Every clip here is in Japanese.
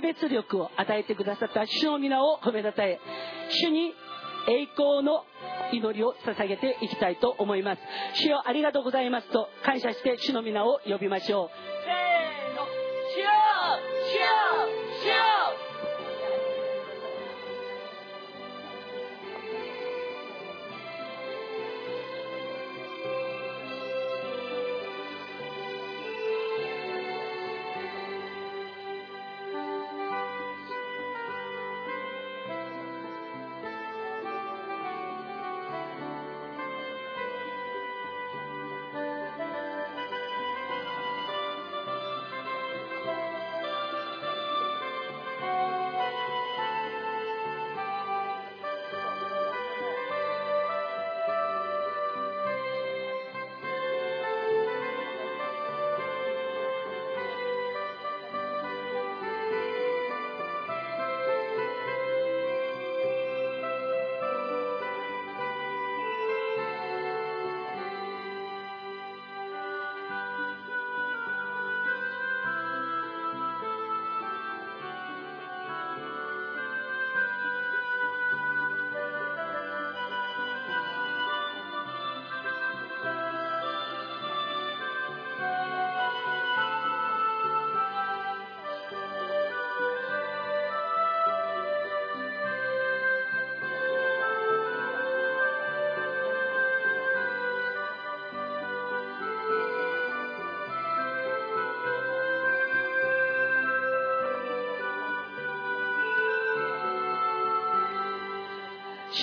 識別力を与えてくださった主の皆を褒めたたえ主に栄光の祈りを捧げていきたいと思います。主よありがとうございますと感謝して主の皆を呼びましょう。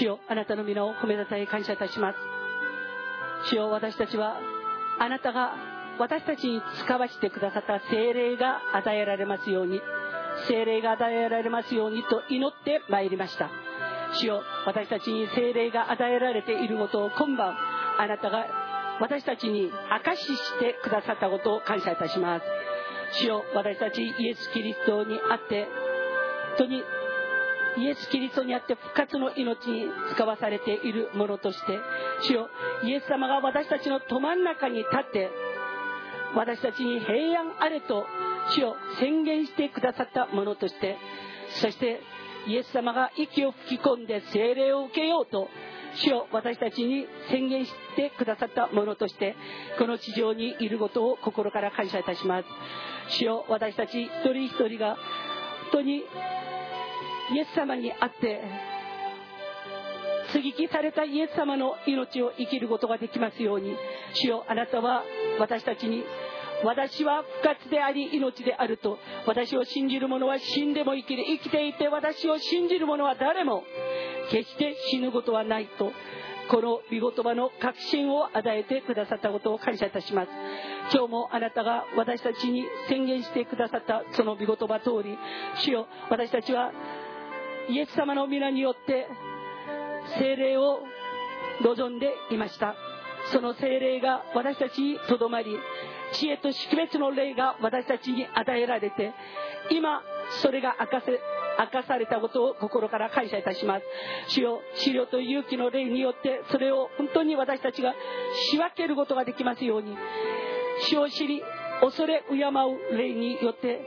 主よあなたの皆を褒めたたえ感謝いたします。主よ私たちはあなたが私たちに使わせてくださった精霊が与えられますように精霊が与えられますようにと祈ってまいりました。主よ私たちに精霊が与えられていることを今晩あなたが私たちに証ししてくださったことを感謝いたします。主よ私たちイエス・キリストにあって本当にイエス・キリストにあって復活の命に使わされているものとして主よイエス様が私たちのど真ん中に立って私たちに平安あれと主を宣言してくださったものとしてそしてイエス様が息を吹き込んで精霊を受けようと主を私たちに宣言してくださったものとしてこの地上にいることを心から感謝いたします。主を私たち一人一人が本当にイエス様に会って接ぎ木されたイエス様の命を生きることができますように主よあなたは私たちに私は復活であり命であると私を信じる者は死んでも生きる生きていて私を信じる者は誰も決して死ぬことはないとこの御言葉の確信を与えてくださったことを感謝いたします。今日もあなたが私たちに宣言してくださったその御言葉通り主よ私たちはイエス様の皆によって精霊を望んでいました。その精霊が私たちにとどまり知恵と識別の霊が私たちに与えられて今それが明かせ明かされたことを心から感謝いたします。主よ資料と勇気の霊によってそれを本当に私たちが仕分けることができますように主を知り恐れ敬う霊によって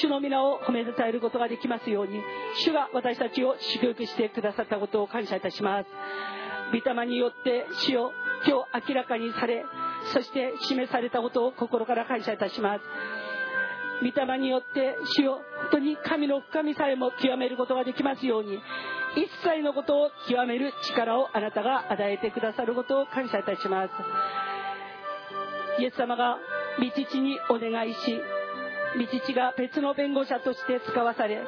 主の皆を褒め伝えることができますように主が私たちを祝福してくださったことを感謝いたします。御霊によって主を今日明らかにされそして示されたことを心から感謝いたします。御霊によって主を本当に神の深みさえも極めることができますように一切のことを極める力をあなたが与えてくださることを感謝いたします。イエス様が御父にお願いし御父が別の弁護者として使わされ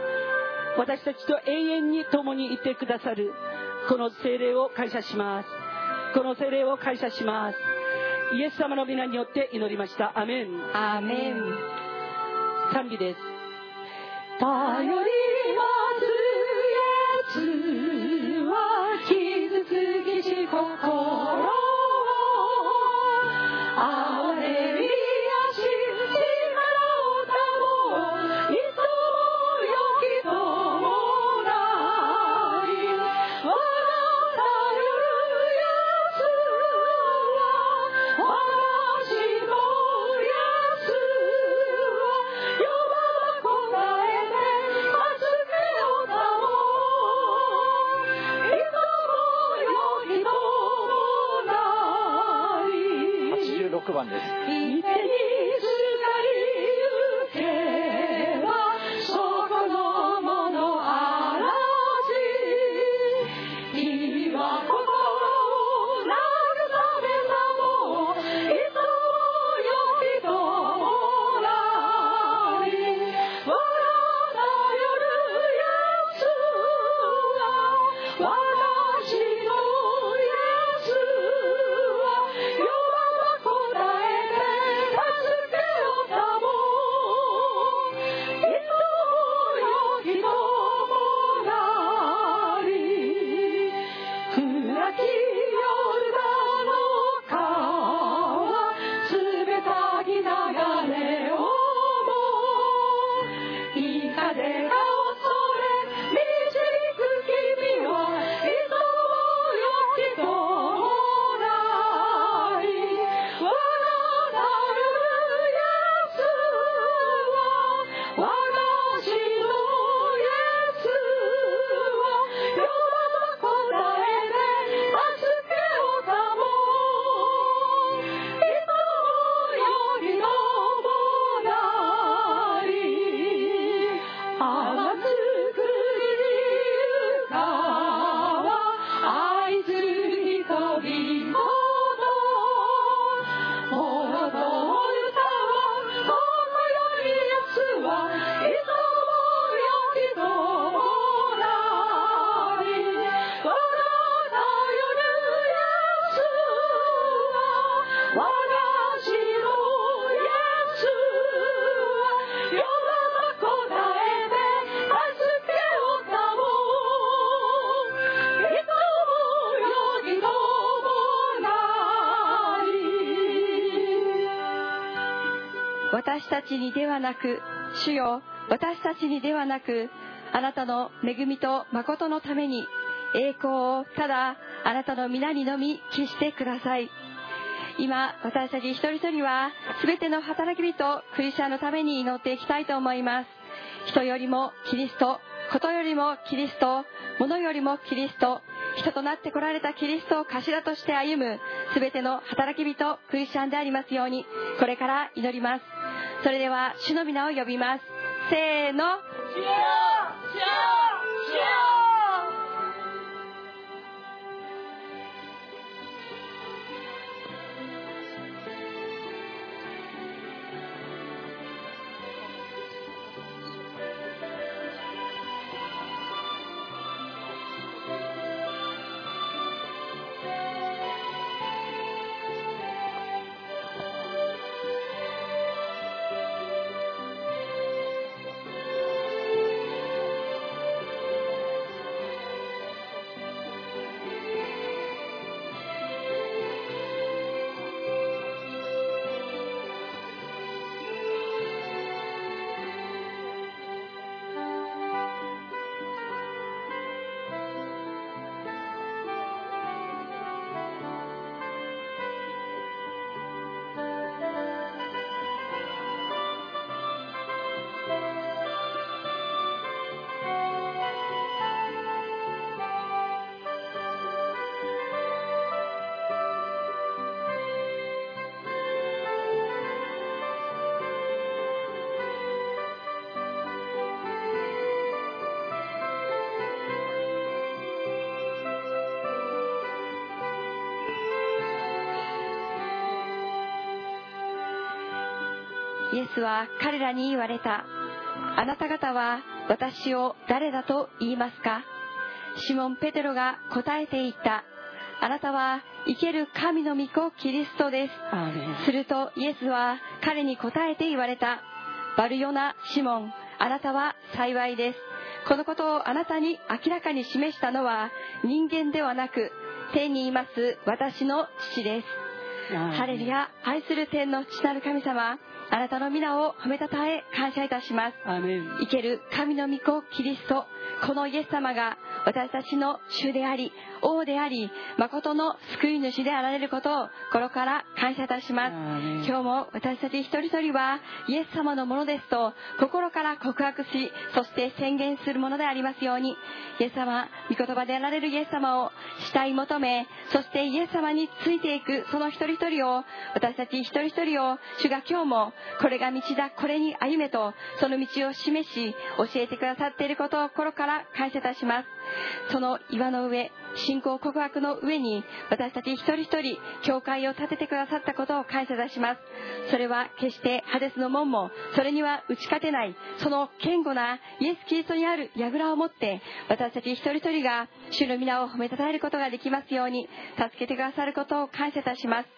私たちと永遠に共にいてくださるこの精霊を感謝します。この精霊を感謝します。イエス様の皆によって祈りました。アメン。アーメン。賛美です。頼りますイエスちにではなく主よ私たちにではなくあなたの恵みと誠のために栄光をただあなたの皆にのみ帰してください。今私たち一人一人は全ての働き人クリスチャンのために祈っていきたいと思います。人よりもキリストことよりもキリスト物よりもキリスト人となってこられたキリストを頭として歩む全ての働き人クリスチャンでありますようにこれから祈ります。それでは主の皆を呼びます。せーの。イエスは彼らに言われた。あなた方は私を誰だと言いますか？シモン・ペテロが答えて言った。あなたは生ける神の御子キリストです。するとイエスは彼に答えて言われた。バルヨナ・シモン、あなたは幸いです。このことをあなたに明らかに示したのは人間ではなく天にいます私の父です。ハレルヤ、愛する天の父なる神様、あなたの皆を褒めたたえ感謝いたします。生ける神の御子キリスト、このイエス様が私たちの主であり王であり誠の救い主であられることを心から感謝いたします。今日も私たち一人一人はイエス様のものですと心から告白しそして宣言するものでありますようにイエス様御言葉であられるイエス様を慕い求めそしてイエス様についていくその一人一人を私たち一人一人を主が今日もこれが道だこれに歩めとその道を示し教えてくださっていることを心から感謝いたしますその岩の上信仰告白の上に私たち一人一人教会を建ててくださったことを感謝いたします。それは決してハデスの門もそれには打ち勝てないその堅固なイエス・キリストにある櫓を持って私たち一人一人が主の皆を褒めたたえることができますように助けてくださることを感謝いたします。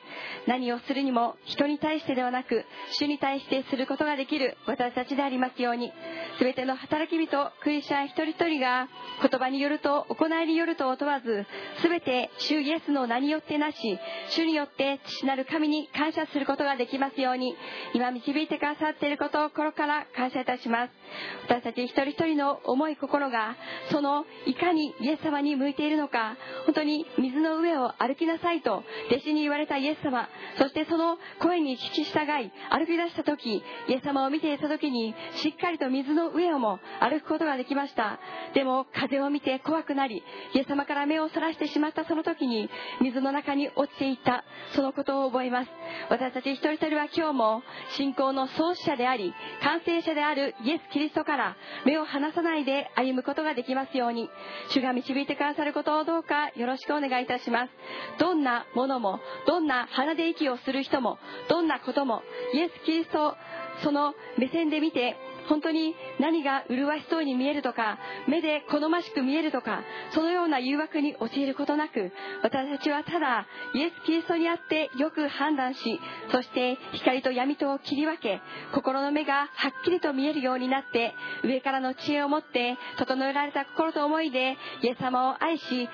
何をするにも人に対してではなく主に対してすることができる私たちでありますように全ての働き人クリスチャン一人一人が言葉にによると行いによると問わず全て主イエスの名によってなし主によって父なる神に感謝することができますように今導いてくださっていることを心から感謝いたします。私たち一人一人の思い心がそのいかにイエス様に向いているのか本当に水の上を歩きなさいと弟子に言われたイエス様そしてその声に聞き従い歩き出した時イエス様を見ていた時にしっかりと水の上をも歩くことができました。でも風を見て怖くなりイエス様から目をそらしてしまったその時に水の中に落ちていったそのことを覚えます。私たち一人一人は今日も信仰の創始者であり完成者であるイエス・キリストから目を離さないで歩むことができますように主が導いてくださることをどうかよろしくお願いいたします。どんなものもどんな鼻で息をする人もどんなこともイエス・キリストその目線で見て本当に何が麗しそうに見えるとか目で好ましく見えるとかそのような誘惑に陥ることなく私たちはただイエス・キリストにあってよく判断しそして光と闇とを切り分け心の目がはっきりと見えるようになって上からの知恵を持って整えられた心と思いでイエス様を愛し仕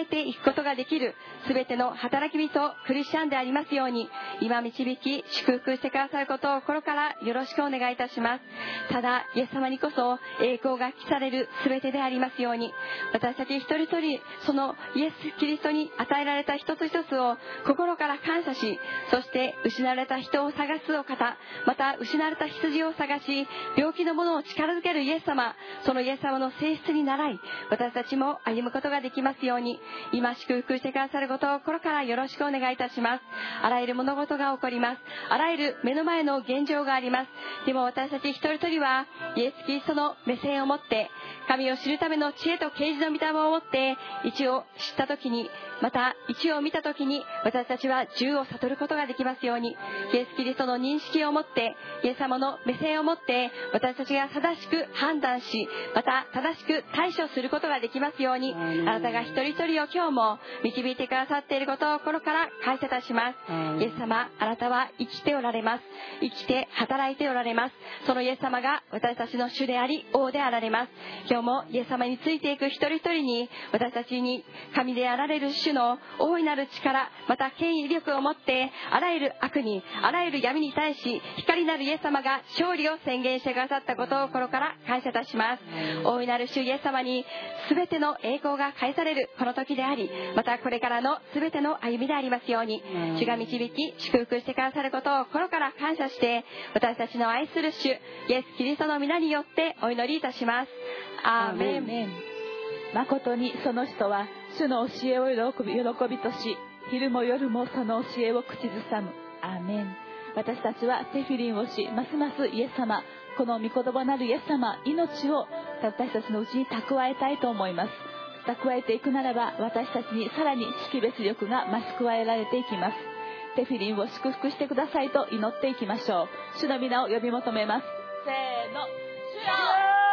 えていくことができる全ての働き人クリスチャンでありますように今導き祝福してくださることを心からよろしくお願いいたします。ただイエス様にこそ栄光が期される全てでありますように私たち一人一人そのイエス・キリストに与えられた一つ一つを心から感謝しそして失われた人を探すお方また失われた羊を探し病気の者を力づけるイエス様そのイエス様の性質に倣い私たちも歩むことができますように今祝福してくださることを心からよろしくお願いいたします。あらゆる物事が起こります。あらゆる目の前の現状があります。でも私たち一人一人ははイエス・キリストの目線を持って神を知るための知恵と啓示の御霊を持って一を知った時にまた一を見た時に私たちは十を悟ることができますようにイエス・キリストの認識を持ってイエス様の目線を持って私たちが正しく判断しまた正しく対処することができますようにあなたが一人一人を今日も導いてくださっていることを心から感謝いたします。イエス様あなたは生きておられます。生きて働いておられます。そのイエス様が私たちの主であり王であられます。今日もイエス様についていく一人一人に私たちに神であられる主の大いなる力また権威力を持ってあらゆる悪にあらゆる闇に対し光なるイエス様が勝利を宣言してくださったことを心から感謝いたします。大いなる主イエス様に全ての栄光が返されるこの時でありまたこれからの全ての歩みでありますように主が導き祝福してくださることを心から感謝して私たちの愛する主イエス・キリストの皆によってお祈りいたします。アーメン。誠にその人は主の教えを喜び喜びとし昼も夜もその教えを口ずさむ。アーメン。私たちはテフィリンをしますますイエス様この御言葉なるイエス様命を私たちのうちに蓄えたいと思います。蓄えていくならば私たちにさらに識別力が増し加えられていきます。テフィリンを祝福してくださいと祈っていきましょう。主の皆を呼び求めますせーの、シュラ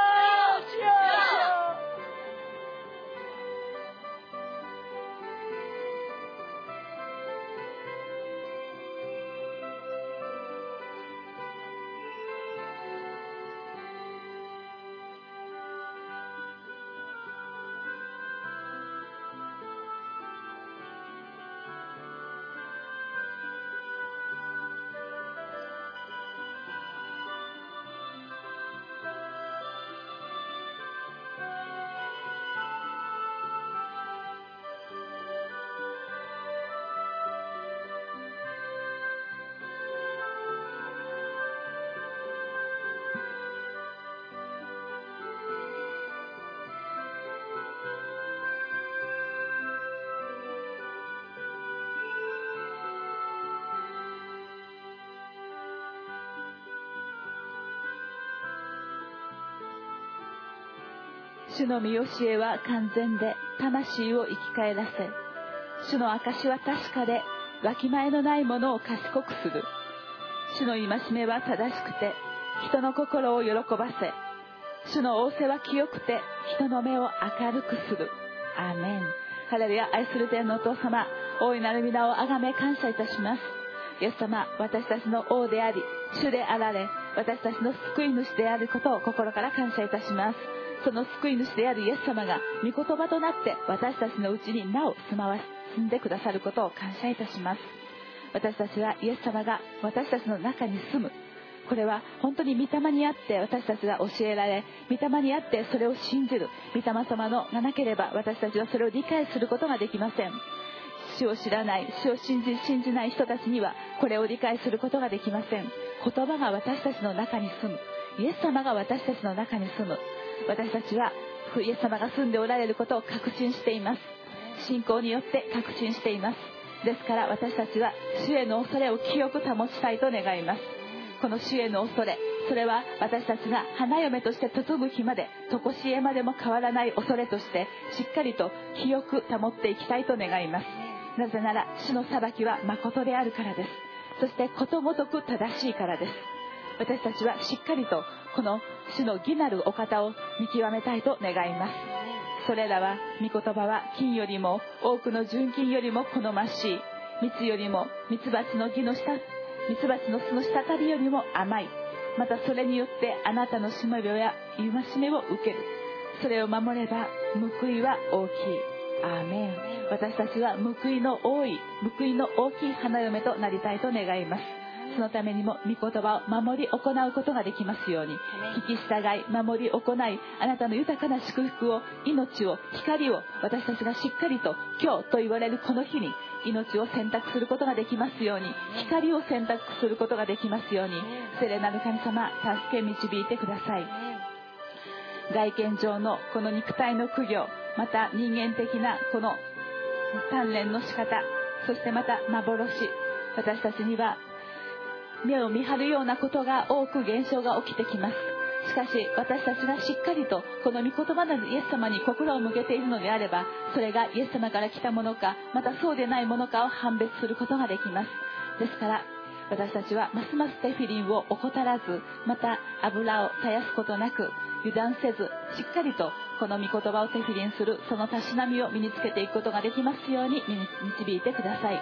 主の見教えは完全で魂を生き返らせ主の証は確かでわきまえのないものを賢くする。主の戒めは正しくて人の心を喜ばせ主の仰せは清くて人の目を明るくする。アーメン。ハレルヤ愛する天のお父様大いなる皆をあがめ感謝いたします。イエス様私たちの王であり主であられ私たちの救い主であることを心から感謝いたします。その救い主であるイエス様が御言葉となって私たちのうちになお住まわ住んでくださることを感謝いたします。私たちはイエス様が私たちの中に住む。これは本当に御霊にあって私たちが教えられ御霊にあってそれを信じる御霊様のがなければ私たちはそれを理解することができません。主を知らない主を信じ信じない人たちにはこれを理解することができません。言葉が私たちの中に住む。イエス様が私たちの中に住む。私たちはイエス様が住んでおられることを確信しています。信仰によって確信しています。ですから私たちは主への恐れを清く保ちたいと願います。この主への恐れそれは私たちが花嫁として嫁ぐ日まで常しえまでも変わらない恐れとしてしっかりと清く保っていきたいと願います。なぜなら主の裁きは誠であるからです。そしてことごとく正しいからです。私たちはしっかりとこの主の義なるお方を見極めたいと願います。それらは御言葉は金よりも多くの純金よりも好ましい。蜜よりも蜜蜂の木の下ミツバチの巣の滴りよりも甘い。またそれによってあなたのしもべや戒めを受ける。それを守れば報いは大きい。アーメン。私たちは報いの多い報いの大きい花嫁となりたいと願います。そのためにも御言葉を守り行うことができますように。聞き従い守り行いあなたの豊かな祝福を命を光を私たちがしっかりと今日と言われるこの日に命を選択することができますように。光を選択することができますように。聖霊なる神様助け導いてください。外見上のこの肉体の苦行また人間的なこの鍛錬の仕方そしてまた幻。私たちには目を見張るようなことが多く現象が起きてきます。しかし私たちがしっかりとこの御言葉のイエス様に心を向けているのであればそれがイエス様から来たものかまたそうでないものかを判別することができます。ですから私たちはますますテフィリンを怠らずまた油を絶やすことなく油断せずしっかりとこの御言葉をテフィリンするそのたしなみを身につけていくことができますように導いてください。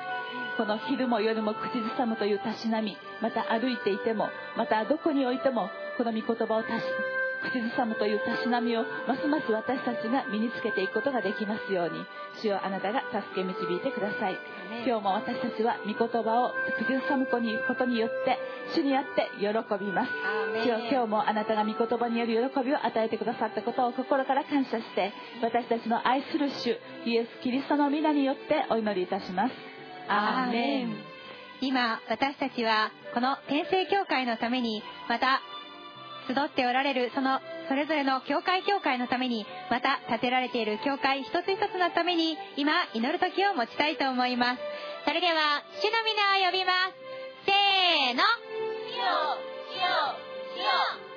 この昼も夜も口ずさむというたしなみまた歩いていてもまたどこにおいてもこの御言葉をたし口ずさむというたしなみをますます私たちが身につけていくことができますように主よあなたが助け導いてください。今日も私たちは御言葉を口ずさむことによって主にあって喜びます。主よ今日もあなたが御言葉による喜びを与えてくださったことを心から感謝して私たちの愛する主イエス・キリストの皆によってお祈りいたしますアーメン今私たちはこの天聖教会のためにまた集っておられるそのそれぞれの教会教会のためにまた建てられている教会一つ一つのために今祈る時を持ちたいと思います。それでは主の皆を呼びます。せーの。主よ主よ主よ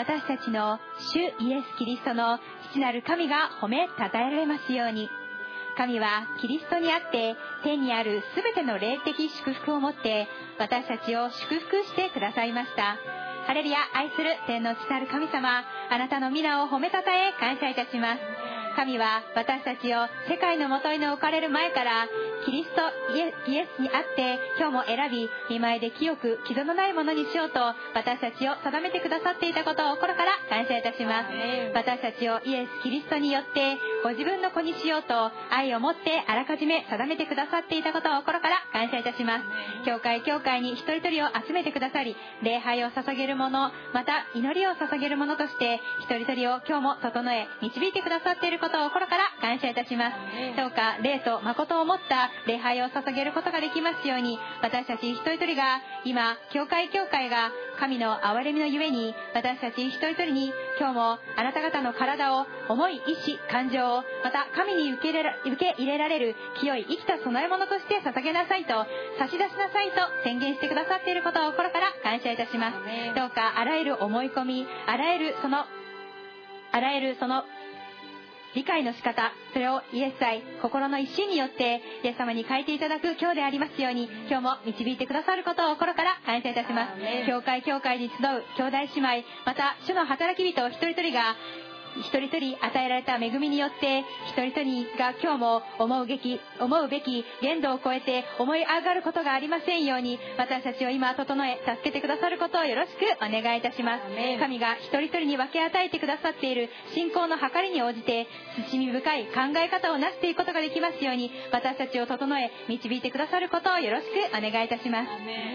私たちの主イエス・キリストの父なる神が褒めたたえられますように。神はキリストにあって天にある全ての霊的祝福をもって私たちを祝福してくださいました。ハレルヤ愛する天の父なる神様あなたの皆を褒めたたえ感謝いたします。神は私たちを世界のもとに置かれる前からキリストイエイエスにあって今日も選び見舞いで清く傷のないものにしようと私たちを定めてくださっていたことを心から感謝いたします。私たちをイエス・キリストによってご自分の子にしようと愛を持ってあらかじめ定めてくださっていたことを心から感謝いたします。教会教会に一人一人を集めてくださり礼拝を捧げる者また祈りを捧げる者として一人一人を今日も整え導いてくださっていることを心から感謝いたします。どうか霊と誠を持った礼拝を捧げることができますように私たち一人一人が今教会教会が神の憐れみのゆえに私たち一人一人に今日もあなた方の体を思い意志感情をまた神に受け入れら受け入れられる清い生きた供え物として捧げなさいと差し出しなさいと宣言してくださっていることを心から感謝いたしますどうかあらゆる思い込みあらゆるそのあらゆるその理解の仕方それをイエス愛心の一心によってイエス様に変えていただく今日でありますように今日も導いてくださることを心から感謝いたします。教会教会に集う兄弟姉妹また主の働き人一人一人が一人一人与えられた恵みによって一人一人が今日も思うべき思うべき限度を超えて思い上がることがありませんように私たちを今整え助けてくださることをよろしくお願いいたします。神が一人一人に分け与えてくださっている信仰の計りに応じて慎み深い考え方をなしていくことができますように私たちを整え導いてくださることをよろしくお願いいたします。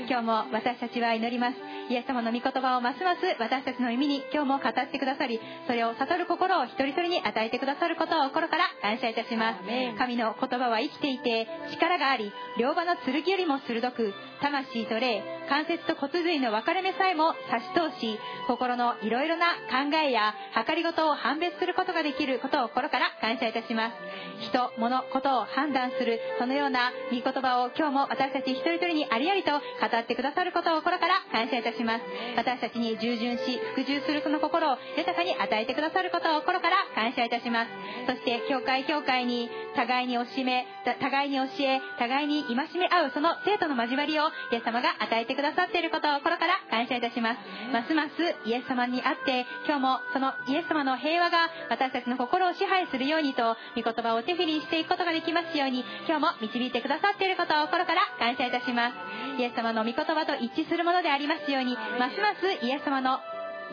今日も私たちは祈ります。イエス様の御言葉をますます私たちの耳に今日も語ってくださりそれを悟る心を一人一人に与えてくださることを心から感謝いたします。神の言葉は生きていて力があり両刃の剣よりも鋭く魂と霊関節と骨髄の分かれ目さえも差し通し心のいろいろな考えや計りごとを判別することができることを心から感謝いたします。人物ことを判断するそのような御言葉を今日も私たち一人一人にありありと語ってくださることを心から感謝いたします。私たちに従順し服従するその心を豊かに与えてくださることを心から感謝いたします。そして教会教会に互いに教え互いに教え互いに戒め合うその生徒の交わりをイエス様が与えてくださっていることを心から感謝いたします。ますますイエス様にあって今日もそのイエス様の平和が私たちの心を支配するようにと御言葉を手振りしていくことができますように今日も導いてくださっていることを心から感謝いたします。イエス様の御言葉と一致するものでありますようにますますイエス様の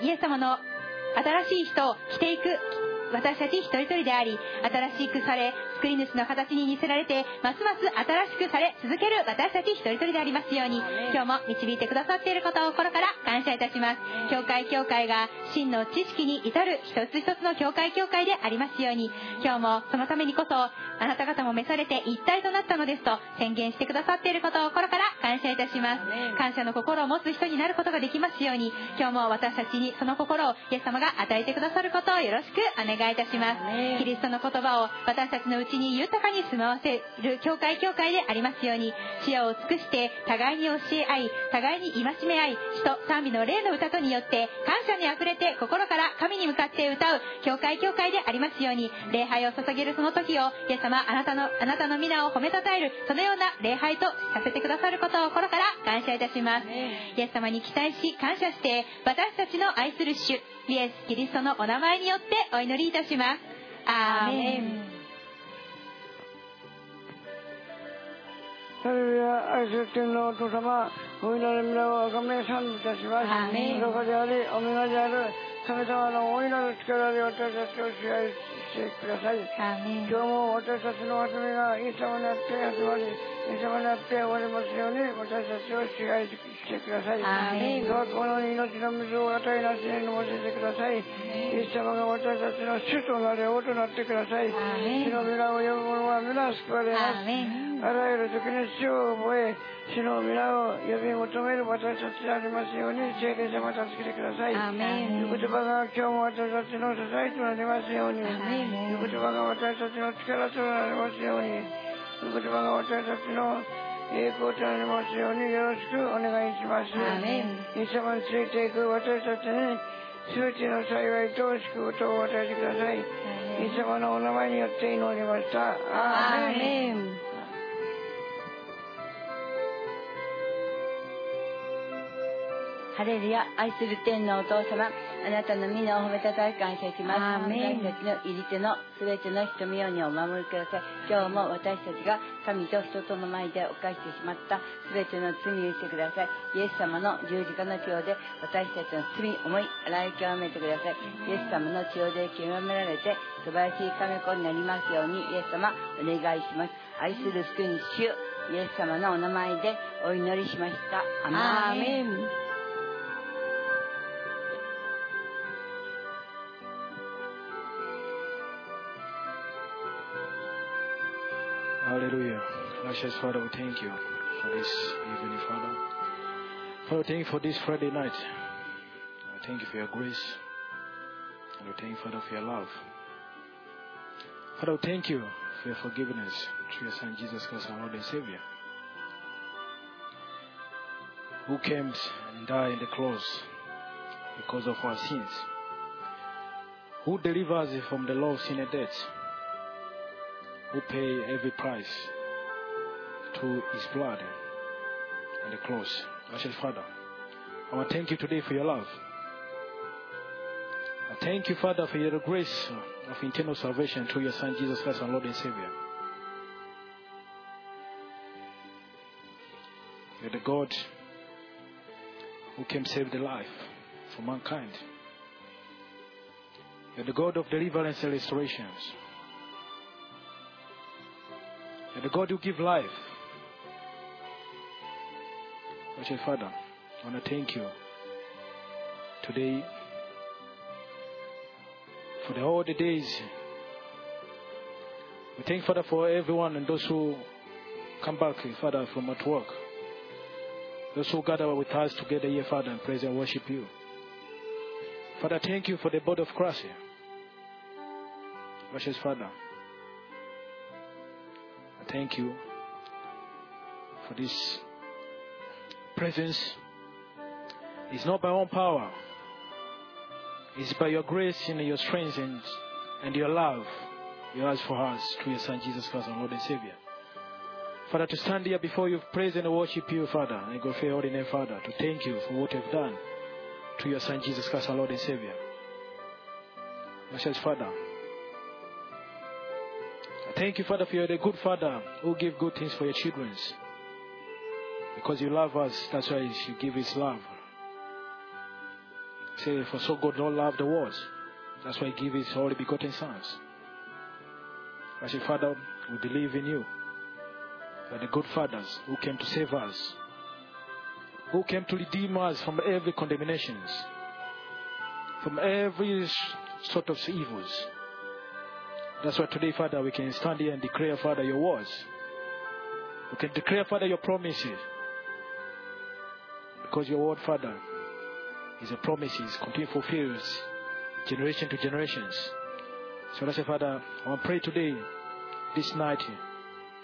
イエス様の新しい人を着ていく。私たち一人一人であり新しくされ作り主の形に似せられてますます新しくされ続ける私たち一人一人でありますように今日も導いてくださっていることを心から感謝いたします。教会教会が真の知識に至る一つ一つの教会教会でありますように今日もそのためにこそあなた方も召されて一体となったのですと宣言してくださっていることを心から感謝いたします。感謝の心を持つ人になることができますように今日も私たちにその心をイエス様が与えてくださることをよろしくお願いいたします。キリストの言葉を私たちのうちに豊かに住まわせる教会教会でありますように視野を尽くして互いに教え合い互いに戒め合い使徒賛美の霊の歌とによって感謝にあふれて心から神に向かって歌う教会教会でありますように礼拝を捧げるその時をイエス様あなたのあなたの皆を褒めたたえるそのような礼拝とさせてくださることを心から感謝いたします。イエス様に期待し感謝して私たちの愛する主イエス・キリストのお名前によってお祈りいたします。アーメンハレルヤ愛する天のお父様、お祈り皆をあがめ賛美いたします。どこであり、お皆である神様の大いなる力で私たちを支配してください。今日も私たちの集めがイエス様にあって集まり、イエス様にあって終わりますように私たちを支配してください。どうかこの命の水を与えなしに飲ませてください。イエス様が私たちの主となれ王となってください。アーメン主の皆を呼ぶ者は皆救われます。あらゆる時に主を覚え、主の皆を呼び求める私たちでありますように、聖霊様助けてください。御言葉が今日も私たちの支えとなりますように、御言葉が私たちの力となりますように、御言葉が私たちの栄光となりますように、よろしくお願いします。イエス様についていく私たちに、すべての幸いと祝福をお与えてください。イエス様のお名前によって祈りました。アーメンハハレルヤ愛する天のお父様あなたの皆を褒めたたえ感謝します。私たちの入り手のすべての瞳ようにお守りください。今日も私たちが神と人との前で犯してしまったすべての罪をしてください。イエス様の十字架の血で私たちの罪思い洗い清めてください。イエス様の血で清められて素晴らしい神子になりますようにイエス様お願いします。愛する福に主イエス様のお名前でお祈りしました。アーメン Hallelujah. Gracious Father, we thank you for this evening, Father. Father, thank you for this Friday night. I thank you for your grace. And we thank you, Father, for your love. Father, we thank you for your forgiveness through your Son Jesus Christ, our Lord and Savior. Who came and died in the cross because of our sins. Who delivers us from the law of sin and death who pay every price through his blood and the cross. Gracious Father, I want to thank you today for your love. I thank you, Father, for your grace of eternal salvation through your Son Jesus Christ, our Lord and Savior. You're the God who came save the life for mankind. You're the God of deliverance and restorations. You're the God who give life. Gracious Father, I want to thank you today for the, all the days. We thank Father for everyone and those who come back, Father, from at work. Those who gather with us together here, Father, and praise and worship you. Father, thank you for the body of Christ. Gracious Father, thank you for this presence. It's not by own power. It's by your grace and your strength and, and your love you ask for us through your Son Jesus Christ, our Lord and Savior. Father, to stand here before you, praise and worship you, Father, and go for your name, Father, to thank you for what you've done through your Son Jesus Christ, our Lord and Savior. Father, thank you, Father, for you're the good Father who give good things for your children. Because you love us, that's why you give his love. Say, for so God don't love the world. That's why he gave his only begotten sons. I say, Father, we believe in you. You are the good fathers who came to save us, who came to redeem us from every condemnation, from every sort of evils. That's why today, Father, we can stand here and declare, Father, your words. We can declare, Father, your promises. Because your word, Father, is a promise, is continue fulfills generation to generations. So let's say, Father, I want to pray today, this night,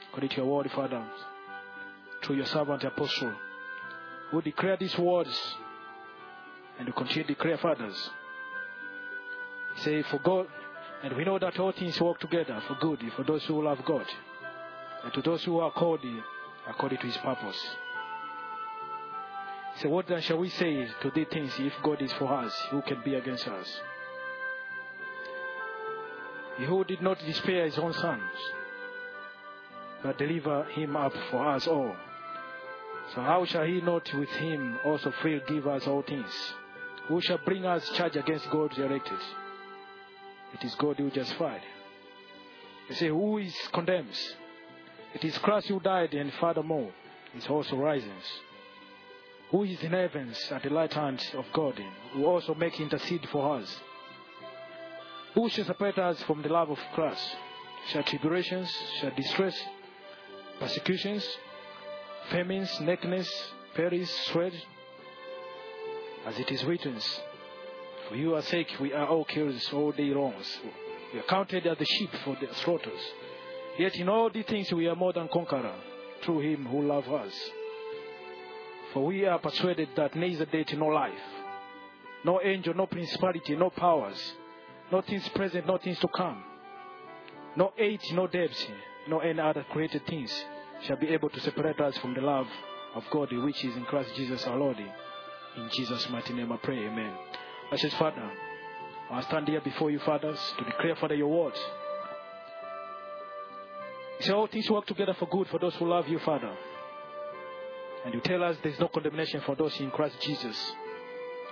according to your word, Father, through your servant apostle, who declare these words and to continue to declare, fathers. Say, for God, and we know that all things work together for good for those who love God and to those who are called according to his purpose. So what then shall we say to these things if God is for us, who can be against us? He who did not spare his own sons, but deliver him up for us all. So how shall he not with him also freely give us all things? Who shall bring us charge against God's elected? It is God who justified. They say, Who is condemns? It is Christ who died, and furthermore is also rises. Who is in heavens at the right hand of God, who also make intercede for us? Who shall separate us from the love of Christ? Shall tribulations, shall distress, persecutions, famines, nakedness, perils, sweat, As it is written, for your sake we are all killed all day long. We are counted as the sheep for the slaughters. Yet in all these things we are more than conqueror through him who loved us. For we are persuaded that neither death nor life, no angel, no principality, no powers, no things present, no things to come, no age, no depth, no any other created things shall be able to separate us from the love of God which is in Christ Jesus our Lord. In Jesus' mighty name I pray, amen. Precious Father, I stand here before you, fathers, to declare, Father, your words. You say all things work together for good for those who love you, Father. And you tell us there's no condemnation for those in Christ Jesus.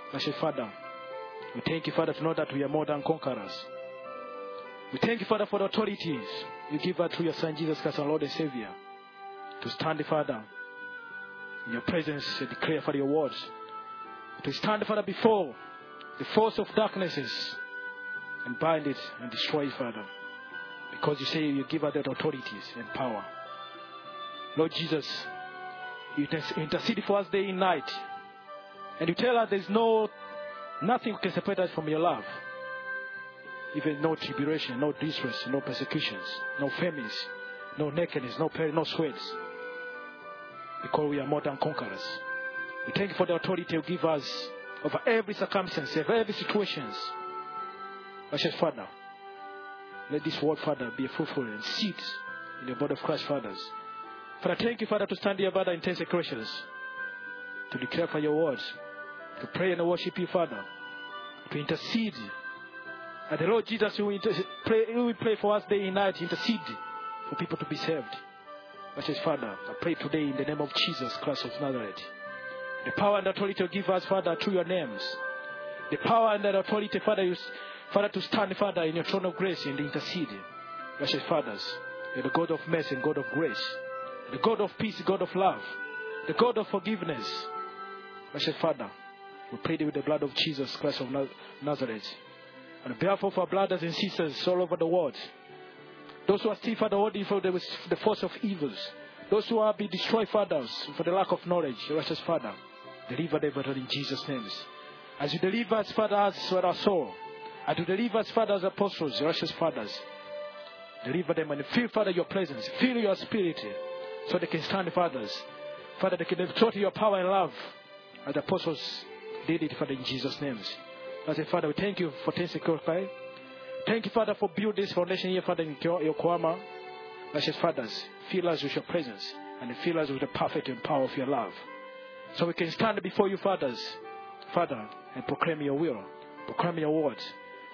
Precious Father, we thank you, Father, to know that we are more than conquerors. We thank you, Father, for the authorities you give us through your Son, Jesus Christ, our Lord and Savior, to stand, Father, in your presence and declare, Father, your words. To stand, Father, before the force of darknesses and bind it and destroy it, Father. Because you say you give us that authorities and power. Lord Jesus, you intercede for us day and night. And you tell us there's no nothing can separate us from your love. Even no tribulation, no distress, no persecutions, no famines, no nakedness, no peril, no sweats. Because we are more than conquerors. We thank you for the authority you give us over every circumstance, over every situations. Precious Father, let this word, Father, be fruitful and seed in the body of Christ, fathers. Father, thank you, Father, to stand here, Father, in ten secretions, to declare for your words, to pray and worship you, Father, to intercede. And the Lord Jesus, who inter- pray, will pray for us day and night, intercede for people to be saved. Precious Father, I pray today in the name of Jesus Christ of Nazareth. The power and authority to give us, Father, through your names. The power and the authority, Father, you, Father, to stand, Father, in your throne of grace and intercede. Precious fathers, you're the God of mercy and God of grace. The God of peace, God of love. The God of forgiveness. Precious Father, we pray with the blood of Jesus Christ of Nazareth. On behalf of our brothers and sisters all over the world, those who are still, Father, holding for the, the force of evils, those who are being destroyed, fathers, for the lack of knowledge, precious Father, deliver them, Father, in Jesus' names. As you deliver us, Father, as our soul, and to deliver us, Father, as apostles, precious fathers, deliver them and feel, Father, your presence, feel your spirit, so they can stand, fathers. Father, they can exalt your power and love, as the apostles did it, Father, in Jesus' names. I say, Father, we thank you for Tense Kokai. Thank you, Father, for building this foundation here, Father, in Yokohama. Precious fathers, fill us with your presence and fill us with the perfect and power of your love. So we can stand before you, fathers, Father, and proclaim your will, proclaim your words.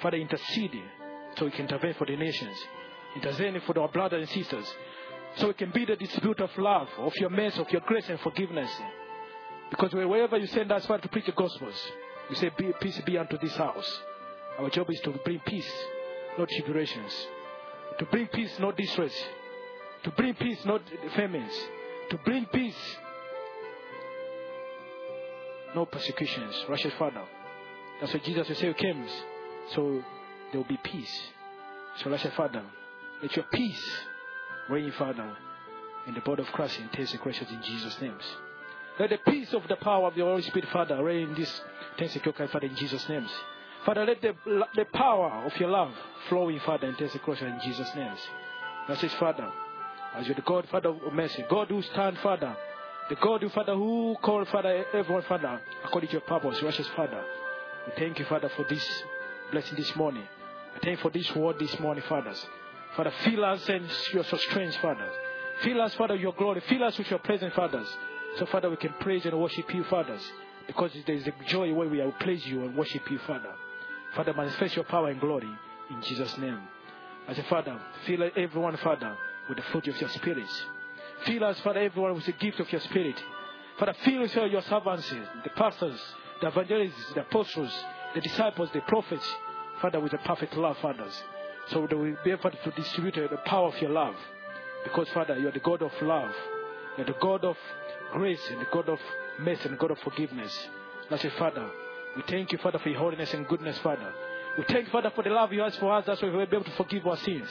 Father, intercede so we can intervene for the nations, intervene for our brothers and sisters, so we can be the distribute of love, of your mercy, of your grace and forgiveness. Because wherever you send us, Father, to preach the gospels, you say, be, Peace be unto this house. Our job is to bring peace, not tribulations. To bring peace, not distress. To bring peace, not famines. To bring peace, no persecutions. Righteous Father. That's what Jesus will say came. So there will be peace. So, righteous Father, let your peace reign, Father, in the body of Christ and take the questions in Jesus' names. Let the peace of the power of the Holy Spirit, Father, reign in this Tensekokai, Father, in Jesus' names. Father, let the, the power of your love flow in, Father, and Tensekokai in Jesus' names. That's his Father. As you're the God, Father of mercy. God who stand, Father. The God Father, who called, Father, everyone, Father, according to your purpose, righteous Father. We thank you, Father, for this blessing this morning. I thank you for this word this morning, fathers. Father, fill us and your strength, fathers. Fill us, Father, your glory. Fill us with your presence, fathers. So, Father, we can praise and worship you, fathers. Because there is a joy where we will praise you and worship you, Father. Father, manifest your power and glory in Jesus' name. As a Father, fill everyone, Father, with the fruit of your Spirit. Fill us, Father, everyone with the gift of your Spirit. Father, fill us, your servants, the pastors, the evangelists, the apostles, the disciples, the prophets, Father, with the perfect love, fathers. So that we be able to distribute the power of your love. Because, Father, you are the God of love. You are the God of grace and the God of mercy and the God of forgiveness. That's it, Father. We thank you, Father, for your holiness and goodness, Father. We thank you, Father, for the love you have for us. That's why we will be able to forgive our sins.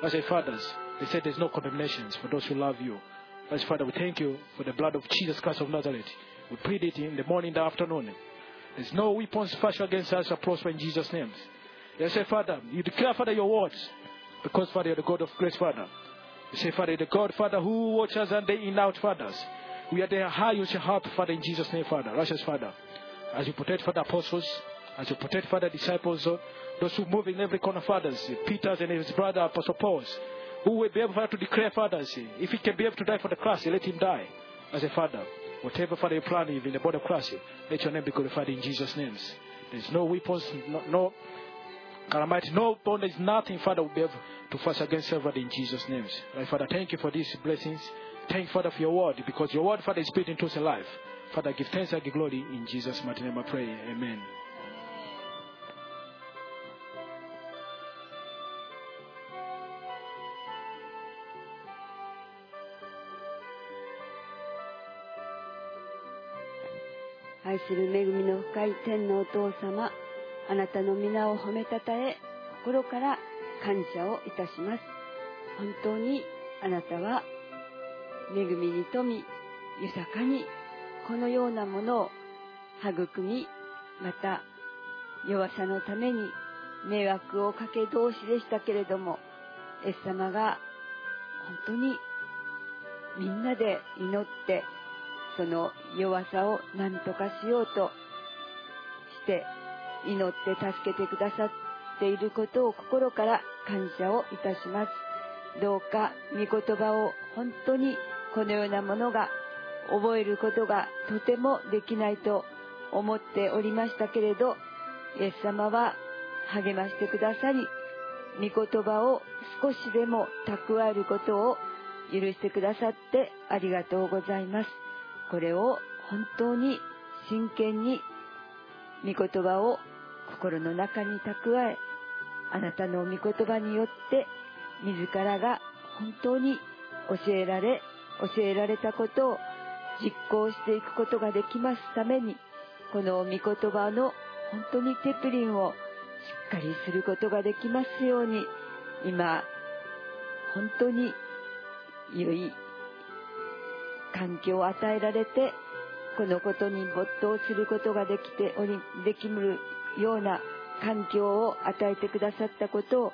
That's it, fathers. They said there's no condemnations for those who love you. As Father, we thank you for the blood of Jesus Christ of Nazareth. We prayed it in the morning, in the afternoon. There's no weapons fashioned against us shall prosper in Jesus' name. They say, Father, you declare, Father, your words. Because, Father, you're the God of grace, Father. You say, Father, the God, Father, who watches and day in out, fathers. We are the high you shall Father, in Jesus' name, Father. Righteous Father. As you protect, Father, apostles, as you protect, Father, disciples, uh, those who move in every corner, fathers, Peter's and his brother, Apostle Paul's, who will be able, Father, to declare, fathers, if he can be able to die for the cross, let him die as a father. Whatever, Father, you plan in the body of Christ, let your name be glorified in Jesus' names. There's no weapons, no, calamity, no bondage, nothing, Father, will be able to fight against everybody in Jesus' names. Right, Father, thank you for these blessings. Thank you, Father, for your word, because your word, Father, is spirit into us alive. Father, give thanks and give glory in Jesus' mighty name, I pray. Amen. 愛する恵みの深い天のお父様あなたの皆を褒めたたえ心から感謝をいたします。本当にあなたは恵みに富み豊かにこのようなものを育みまた弱さのために迷惑をかけ同士でしたけれどもイエス様が本当にみんなで祈ってその弱さを何とかしようとして祈って助けてくださっていることを心から感謝をいたします。どうか御言葉を本当にこのようなものが覚えることがとてもできないと思っておりましたけれど、イエス様は励ましてくださり、御言葉を少しでも蓄えることを許してくださってありがとうございます。これを本当に真剣に御言葉を心の中に蓄えあなたの御言葉によって自らが本当に教えられ教えられたことを実行していくことができますためにこの御言葉の本当にテプリンをしっかりすることができますように今本当に良い環境を与えられてこのことに没頭することができておりできるような環境を与えてくださったことを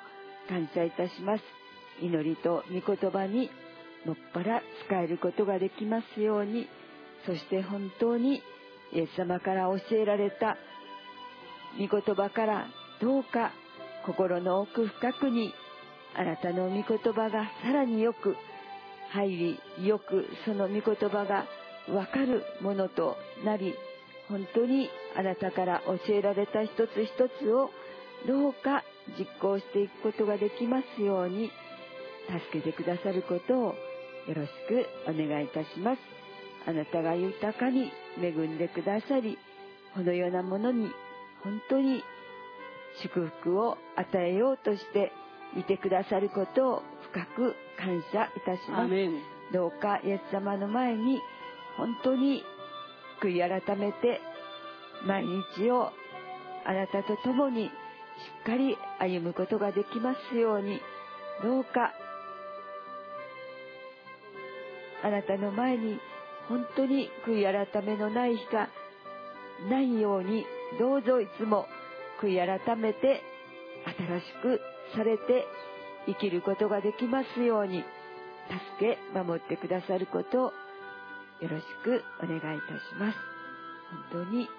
感謝いたします。祈りと御言葉にもっぱら使えることができますように。そして本当にイエス様から教えられた御言葉からどうか心の奥深くにあなたの御言葉がさらによく入りよくその御言葉がわかるものとなり本当にあなたから教えられた一つ一つをどうか実行していくことができますように助けてくださることをよろしくお願いいたします。あなたが豊かに恵んでくださりこのようなものに本当に祝福を与えようとしていてくださることを深く感謝いたします。どうかイエス様の前に本当に悔い改めて毎日をあなたと共にしっかり歩むことができますように。どうかあなたの前に本当に悔い改めのない日がないようにどうぞいつも悔い改めて新しくされて生きることができますように。助け守ってくださることをよろしくお願いいたします。本当に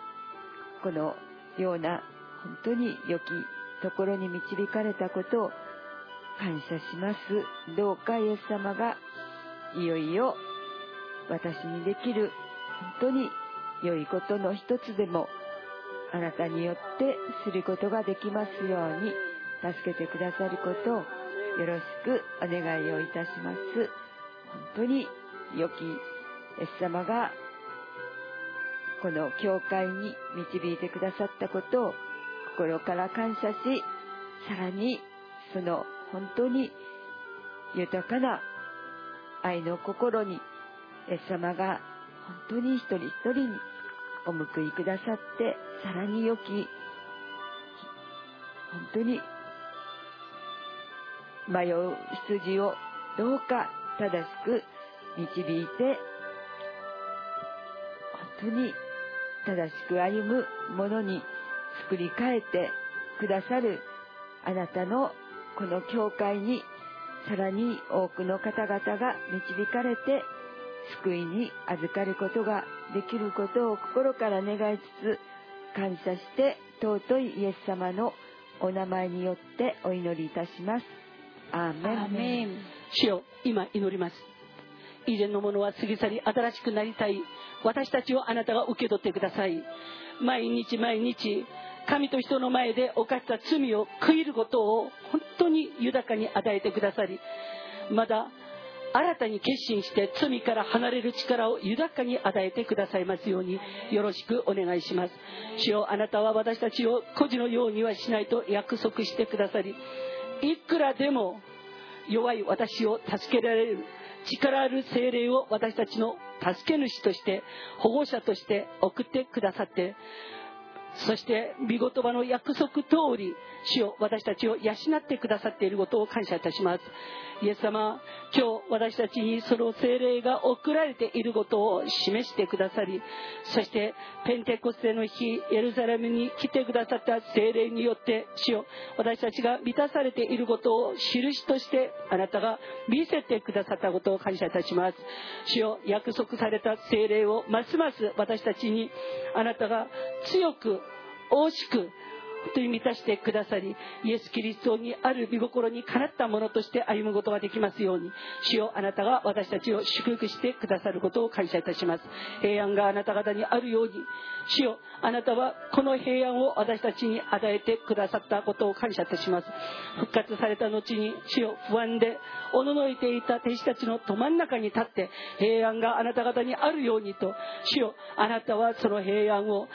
このような本当に良きところに導かれたことを感謝します。どうかイエス様がいよいよ私にできる本当に良いことの一つでもあなたによってすることができますように助けてくださることをよろしくお願いをいたします。本当に良きイエス様がこの教会に導いてくださったことを心から感謝しさらにその本当に豊かな愛の心にイエス様が本当に一人一人にお報いくださってさらに良き本当に迷う羊をどうか正しく導いて本当に正しく歩むものに作り変えてくださるあなたのこの教会にさらに多くの方々が導かれて救いに預かることができることを心から願いつつ感謝して尊いイエス様のお名前によってお祈りいたします。アーメン。主よ今祈ります。以前のものは過ぎ去り新しくなりたい。私たちをあなたが受け取ってください。毎日毎日神と人の前で犯した罪を悔いることを本当に豊かに与えてくださりまだ新たに決心して罪から離れる力を豊かに与えてくださいますようによろしくお願いします。主よあなたは私たちを孤児のようにはしないと約束してくださりいくらでも弱い私を助けられる。力ある精霊を私たちの助け主として保護者として送ってくださってそして御言葉の約束通り主を私たちを養ってくださっていることを感謝いたします。イエス様今日私たちにその精霊が送られていることを示してくださりそしてペンテコステの日エルサレムに来てくださった精霊によって主よ私たちが満たされていることを印としてあなたが見せてくださったことを感謝いたします。主よ約束された精霊をますます私たちにあなたが強く大しく本当に満たしてくださりイエス・キリストにある御心にかなったものとして歩むことができますように主よあなたが私たちを祝福してくださることを感謝いたします。平安があなた方にあるように主よあなたはこの平安を私たちに与えてくださったことを感謝いたします。復活された後に主よ不安でおののいていた弟子たちのど真ん中に立って平安があなた方にあるようにと主よあなたはその平安を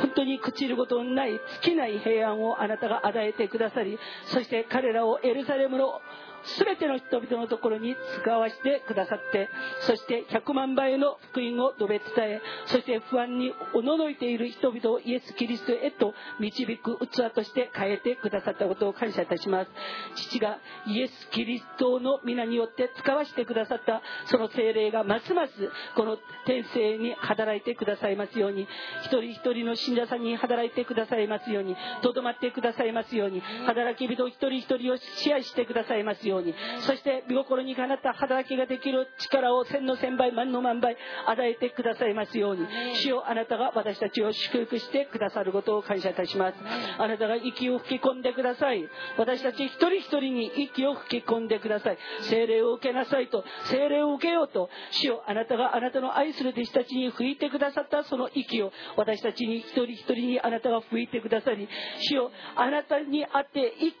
本当に朽ちることのない尽きない平安平安をあなたが与えてくださりそして彼らをエルサレムの全ての人々のところに使わせてくださってそして100万倍の福音を述べ伝えそして不安におののいている人々をイエス・キリストへと導く器として変えてくださったことを感謝いたします。父がイエス・キリストの皆によって使わせてくださったその精霊がますますこの天性に働いてくださいますように一人一人の信者さんに働いてくださいますようにとどまってくださいますように働き人一人一人を支配してくださいますようにそして御心にかなった働きができる力を千の千倍万の万倍与えてくださいますように。主よあなたが私たちを祝福してくださることを感謝いたします。あなたが息を吹き込んでください。私たち一人一人に息を吹き込んでください。精霊を受けなさいと。精霊を受けようと。主よあなたがあなたの愛する弟子たちに吹いてくださった。その息を。私たちに一人一人にあなたが吹いてくださり。主よあなたにあって一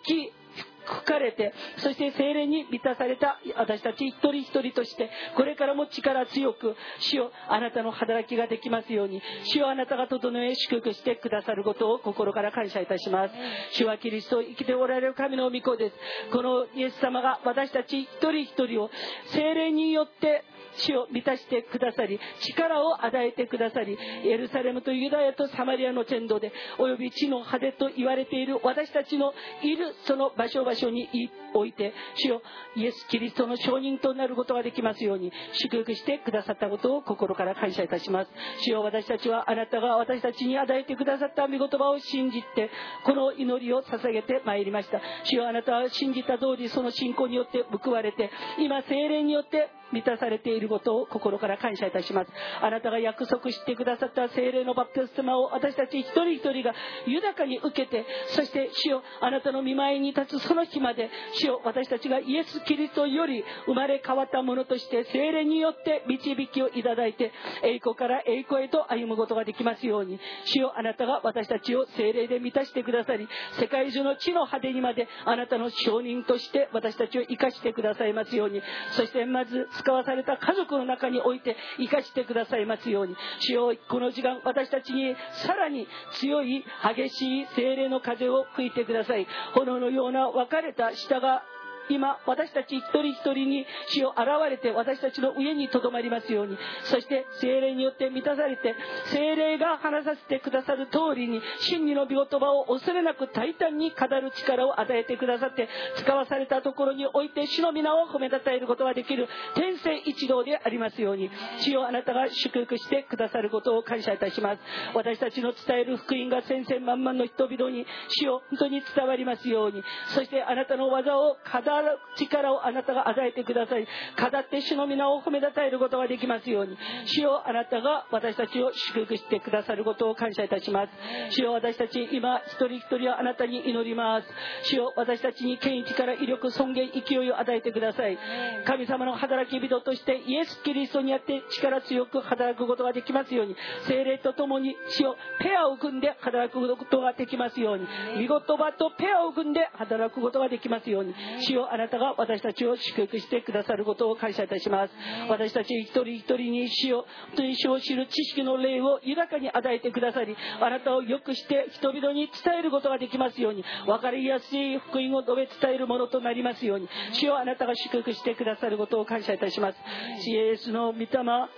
気吹かれてそして精霊に満たされた私たち一人一人としてこれからも力強く主よあなたの働きができますように主よあなたが整え祝福してくださることを心から感謝いたします。主はキリスト生きておられる神の御子です。このイエス様が私たち一人一人を精霊によって主を満たしてくださり力を与えてくださりエルサレムとユダヤとサマリアのチェンドでおよび地の果てと言われている私たちのいるその場所場所に置いて主よイエス・キリストの証人となることができますように祝福してくださったことを心から感謝いたします。主よ私たちはあなたが私たちに与えてくださった御言葉を信じてこの祈りを捧げてまいりました。主よあなたは信じた通りその信仰によって報われて今精霊によって満たされていることを心から感謝いたします。あなたが約束してくださった精霊のバプテスマを私たち一人一人が豊かに受けてそして主よあなたの見舞いに立つその日まで主よ私たちがイエス・キリストより生まれ変わったものとして精霊によって導きをいただいて栄光から栄光へと歩むことができますように主よあなたが私たちを精霊で満たしてくださり世界中の地の果てにまであなたの証人として私たちを生かしてくださいますようにそしてまず使わされた家族の中において生かしてくださいますように。主よこの時間私たちにさらに強い激しい精霊の風を吹いてください。炎のような分かれた下が今私たち一人一人に主を現れて私たちの上にとどまりますように。そして精霊によって満たされて精霊が話させてくださる通りに真理の御言葉を恐れなく大胆に語る力を与えてくださって使わされたところにおいて主の皆を褒めたたえることができる天性一同でありますように。主よあなたが祝福してくださることを感謝いたします。私たちの伝える福音が千千万々の人々に主よ本当に伝わりますように。そしてあなたの技を語力力をあなたが与えてください。語って主の皆を褒めたたえることができますように。主よあなたが私たちを祝福してくださることを感謝いたします。主よ私たち今一人一人はあなたに祈ります。主よ私たちに権威力威力尊厳勢いを与えてください。神様の働き人としてイエス・キリストにあって力強く働くことができますように。精霊とともに主よペアを組んで働くことができますように。見事場とペアを組んで働くことができますように。主よあなたが私たちを祝福してくださることを感謝いたします。私たち一人一人に主を本当に主を知る知識の霊を豊かに与えてくださりあなたをよくして人々に伝えることができますように分かりやすい福音を述べ伝えるものとなりますように主よあなたが祝福してくださることを感謝いたします。イエスの御霊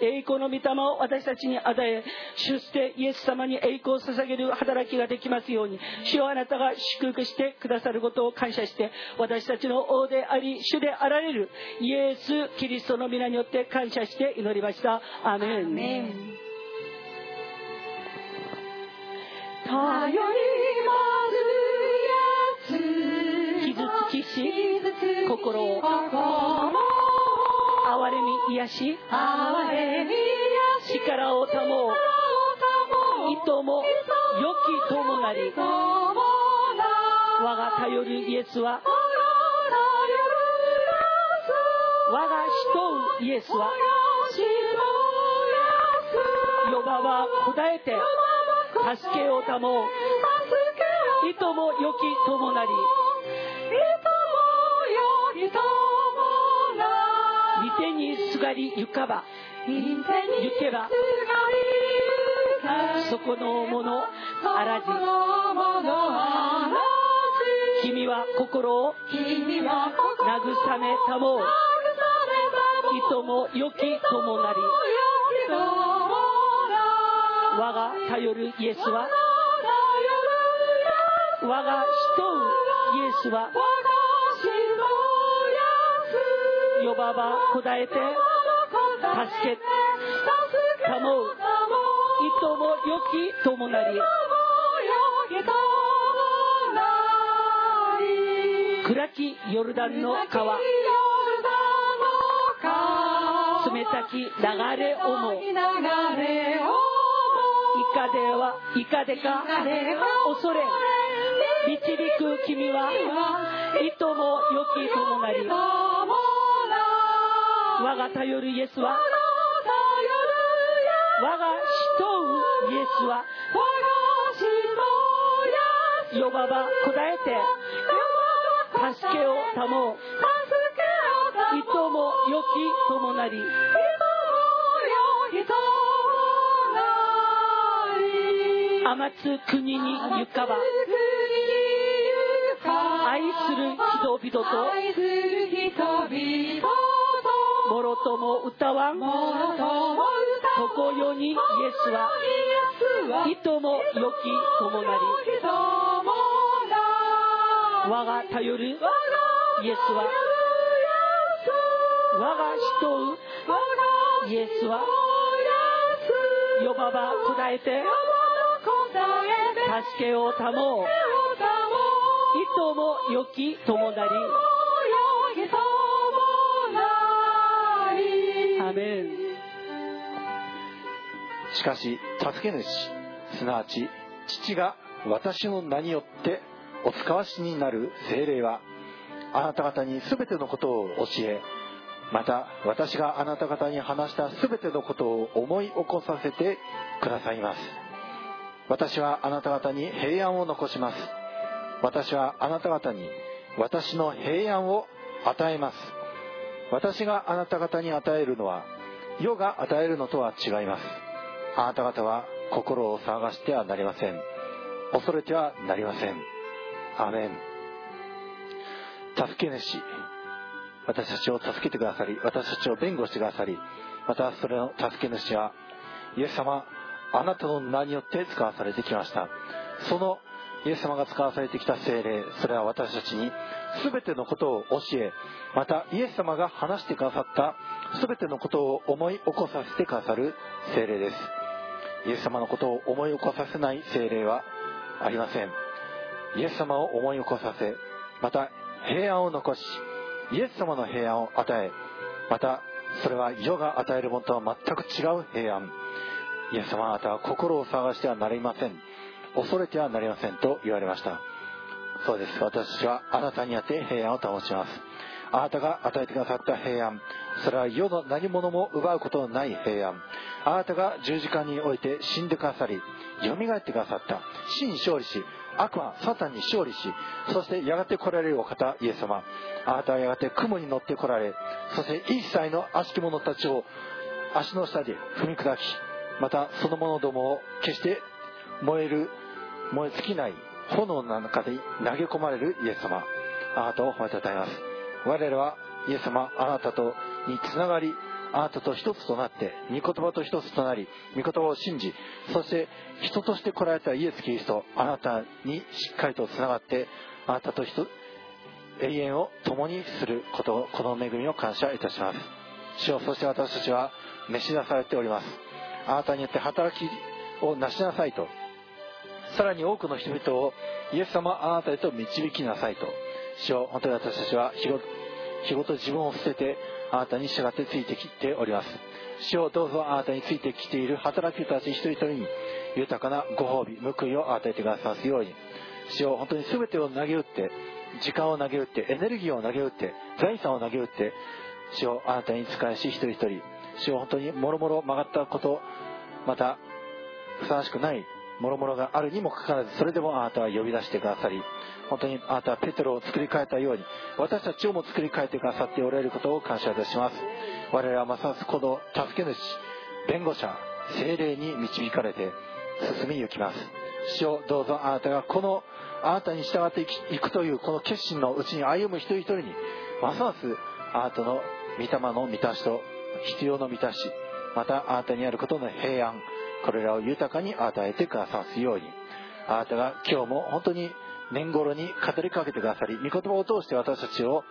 栄光の御霊を私たちに与え主してイエス様に栄光を捧げる働きができますように主よあなたが祝福してくださることを感謝して私たちの王であり主であられるイエス・キリストの皆によって感謝して祈りました。アーメン。頼りまずやつ傷つきし心を憐れみ癒しし力を保ういとも良き友なり。我が頼るイエスは我が慕うイエスは呼ばば答えて助けを保う。いとも良き友なり。御手にすがりゆかば。行けば。そこのものあらじ君は心を慰めたもういとも良き友なり我が頼るイエスは我が慕うイエスは呼ばば答えて助けたもういとも良き友なり暗きヨルダンの川冷たき流れ思ういかではいか？でか恐れ導く君はいとも良き友なり。我が頼るイエスは我が慕うイエスは呼ばば答えて助けを保ういとも良き友なり。天津国にゆかば愛する人々ともろとも歌わん。常世にイエスはいとも良き友なり。我が頼るイエスは我が慕うイエスは呼ばば答えて助けを保ういとも良き友なり。アメン。しかし助け主すなわち父が私の名によってお使わしになる精霊はあなた方に全てのことを教えまた私があなた方に話した全てのことを思い起こさせてくださいます。私はあなた方に平安を残します。私はあなた方に私の平安を与えます。私があなた方に与えるのは世が与えるのとは違います。あなた方は心を騒がしてはなりません。恐れてはなりません。アメン。助け主。私たちを助けてくださり私たちを弁護してくださりまたそれの助け主はイエス様あなたの名によって使わされてきました。そのイエス様が使わされてきた精霊それは私たちに全てのことを教えまたイエス様が話してくださった全てのことを思い起こさせてくださる精霊です。イエス様のことを思い起こさせない精霊はありません。イエス様を思い起こさせまた平安を残しイエス様の平安を与えまたそれは世が与えるものとは全く違う平安。イエス様あなたは心を探してはなりません。恐れてはなりませんと言われました。そうです。私はあなたにあって平安を保ちます。あなたが与えてくださった平安。それは世の何者も奪うことのない平安。あなたが十字架において死んでくださり蘇ってくださった。死に勝利し悪魔サタンに勝利しそしてやがて来られるお方イエス様。あなたはやがて雲に乗って来られそして一切の悪しき者たちを足の下で踏み砕きまたその者どもを決して燃える燃え尽きない炎の中で投げ込まれるイエス様。あなたを褒めたたえます。我らはイエス様あなたとにつながりあなたと一つとなって御言葉と一つとなり御言葉を信じそして人として来られたイエス・キリストあなたにしっかりとつながってあなたと人永遠を共にすることこの恵みを感謝いたします。主よそして私たちは召し出されております。あなたによって働きをなしなさいと。さらに多くの人々をイエス様あなたへと導きなさいと。主よ本当に私たちは日ご日ごと自分を捨ててあなたに従ってついてきております。主をどうぞあなたについてきている働き人たち一人一人に豊かなご褒美報いを与えてくださすように。主を本当に全てを投げ打って時間を投げ打ってエネルギーを投げ打って財産を投げ打って主をあなたに使いし一人一人。主を本当にもろもろ曲がったことまたふさわしくないもろもろがあるにもかかわらずそれでもあなたは呼び出してくださり本当にあなたはペテロを作り変えたように私たちをも作り変えてくださっておられることを感謝いたします。我々はますますこの助け主弁護者精霊に導かれて進み行きます。主をどうぞあなたがこのあなたに従っていくというこの決心のうちに歩む一人一人にますますあなたの御霊の満たしと必要の満たしまたあなたにあることの平安これらを豊かに与えてくださすように。あなたが今日も本当に年頃に語りかけてくださり御言葉を通して私たちを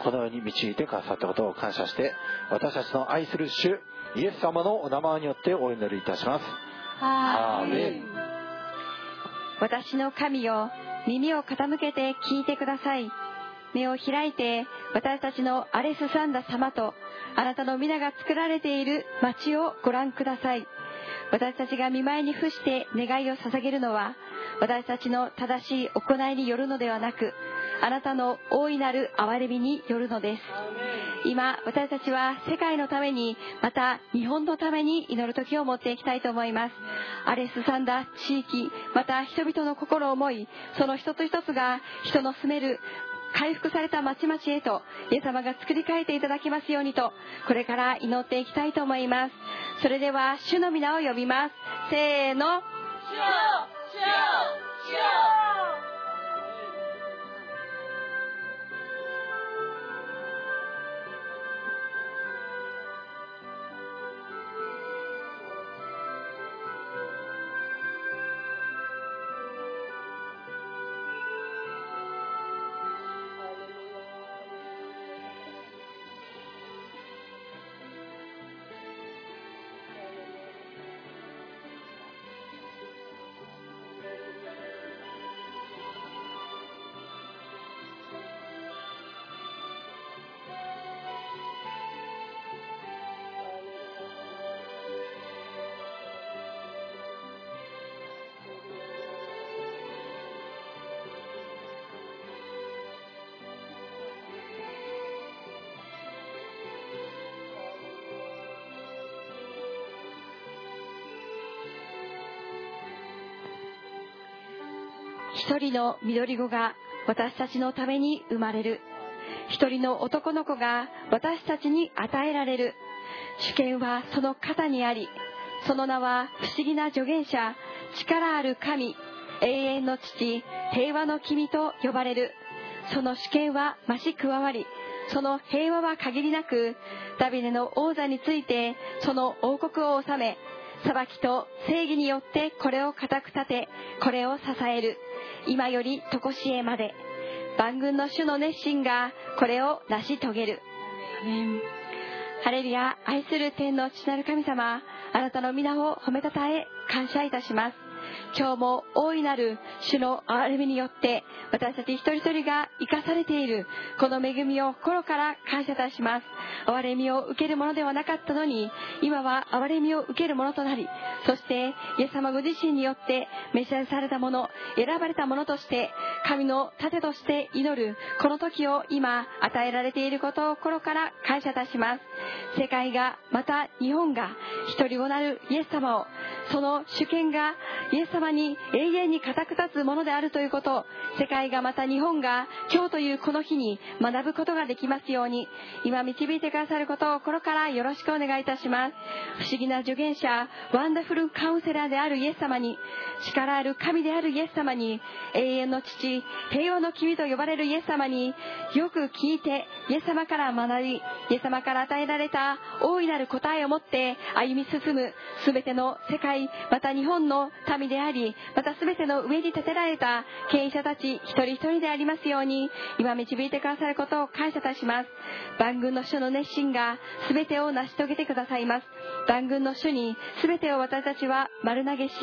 このように導いてくださったことを感謝して私たちの愛する主イエス様のお名前によってお祈りいたします。アーメン。私の神よ耳を傾けて聞いてください。目を開いて私たちのアレスサンダ様とあなたの皆が作られている町をご覧ください私たちが見舞いに伏して願いを捧げるのは私たちの正しい行いによるのではなくあなたの大いなる憐れみによるのです。今私たちは世界のためにまた日本のために祈る時を持っていきたいと思います。アレスサンダ地域また人々の心を思いその一つ一つが人の住める回復された町々へとイエス様が作り変えていただきますようにとこれから祈っていきたいと思います。それでは主の皆を呼びます。せーの。主よ。主よ。主よ。一人の緑子が私たちのために生まれる。一人の男の子が私たちに与えられる。主権はその肩にあり。その名は不思議な助言者。力ある神。永遠の父。平和の君と呼ばれる。その主権は増し加わり。その平和は限りなく。ダビデの王座について。その王国を治め。裁きと正義によってこれを固く立て。これを支える。今より常しえまで。万軍の主の熱心がこれを成し遂げる。ハレルヤ愛する天の父なる神様あなたの皆を褒めたたえ感謝いたします今日も大いなる主の憐れみによって私たち一人一人が生かされているこの恵みを心から感謝いたします。憐れみを受けるものではなかったのに今は憐れみを受けるものとなりそしてイエス様ご自身によって召し上されたもの選ばれたものとして神の盾として祈るこの時を今与えられていることを心から感謝いたします。世界がまた日本が一人をなるイエス様をその主権がイエス様に永遠に固く立つものであるということ。世界がまた日本が今日というこの日に学ぶことができますように。今導いてくださることを心からよろしくお願いいたします。不思議な助言者ワンダフルカウンセラーであるイエス様に力ある神であるイエス様に永遠の父平和の君と呼ばれるイエス様によく聞いてイエス様から学びイエス様から与えられた大いなる答えを持って歩み進む全ての世界また日本の民でありまた全ての上に立てられた権威者たち一人一人でありますように今導いてくださることを感謝いたします。万軍の主の熱心が全てを成し遂げてくださいます。万軍の主に全てを私たちは丸投げし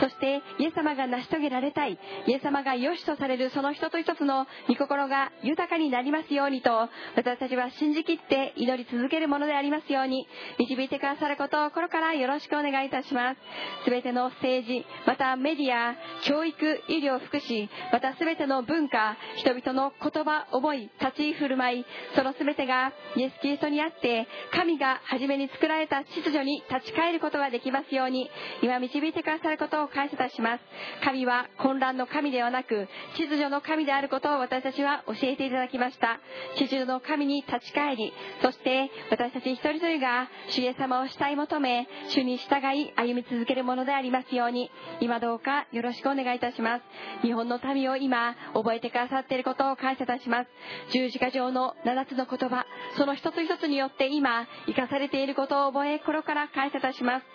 そしてイエス様が成し遂げられたいイエス様が良しとされるその一つ一つの御心が豊かになりますようにと私たちは信じきって祈り続けるものでありますように導いてくださることを心からよろしくお願いいたします。全ての政治またメディア教育医療福祉また全ての文化人々の言葉思い立ち居振る舞いその全てがイエス・キリストにあって神が初めに作られた秩序に立ち返ることができますように今導いてくださることを感謝いたします。神は混乱の神ではなく秩序の神であることを私たちは教えていただきました。秩序の神に立ち返りそして私たち一人一人が主イエス様を慕い求め主に従い歩み続けるものでありますように。今どうかよろしくお願いいたします。日本の民を今覚えてくださっていることを感謝いたします。十字架上の7つの言葉その一つ一つによって今生かされていることを覚え心から感謝いたします。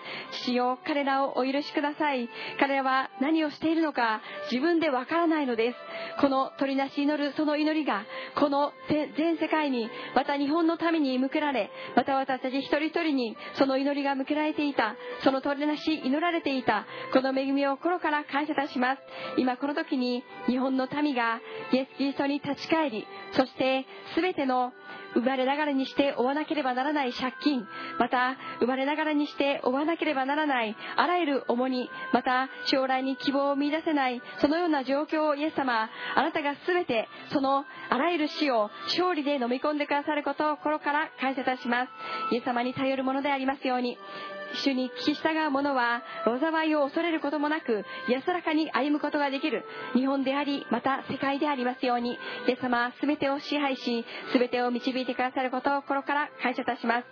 父よ彼らをお許しください。彼らは何をしているのか自分でわからないのです。この鳥なし祈るその祈りがこの全世界にまた日本のために向けられまた私たち一人一人にその祈りが向けられていたその鳥なし祈られていたこの恵みを心から感謝いたします。今この時に日本の民がイエス・キリストに立ち返りそして全ての生まれながらにして負わなければならない借金。また生まれながらにして負わなければならないあらゆる重荷また将来に希望を見出せないそのような状況をイエス様あなたが全てそのあらゆる死を勝利で飲み込んでくださることを心から感謝いたします。イエス様に頼るものでありますように主に聞き従う者は災いを恐れることもなく安らかに歩むことができる日本でありまた世界でありますようにイエス様全てを支配し全てを導いてくださることを心から感謝いたします。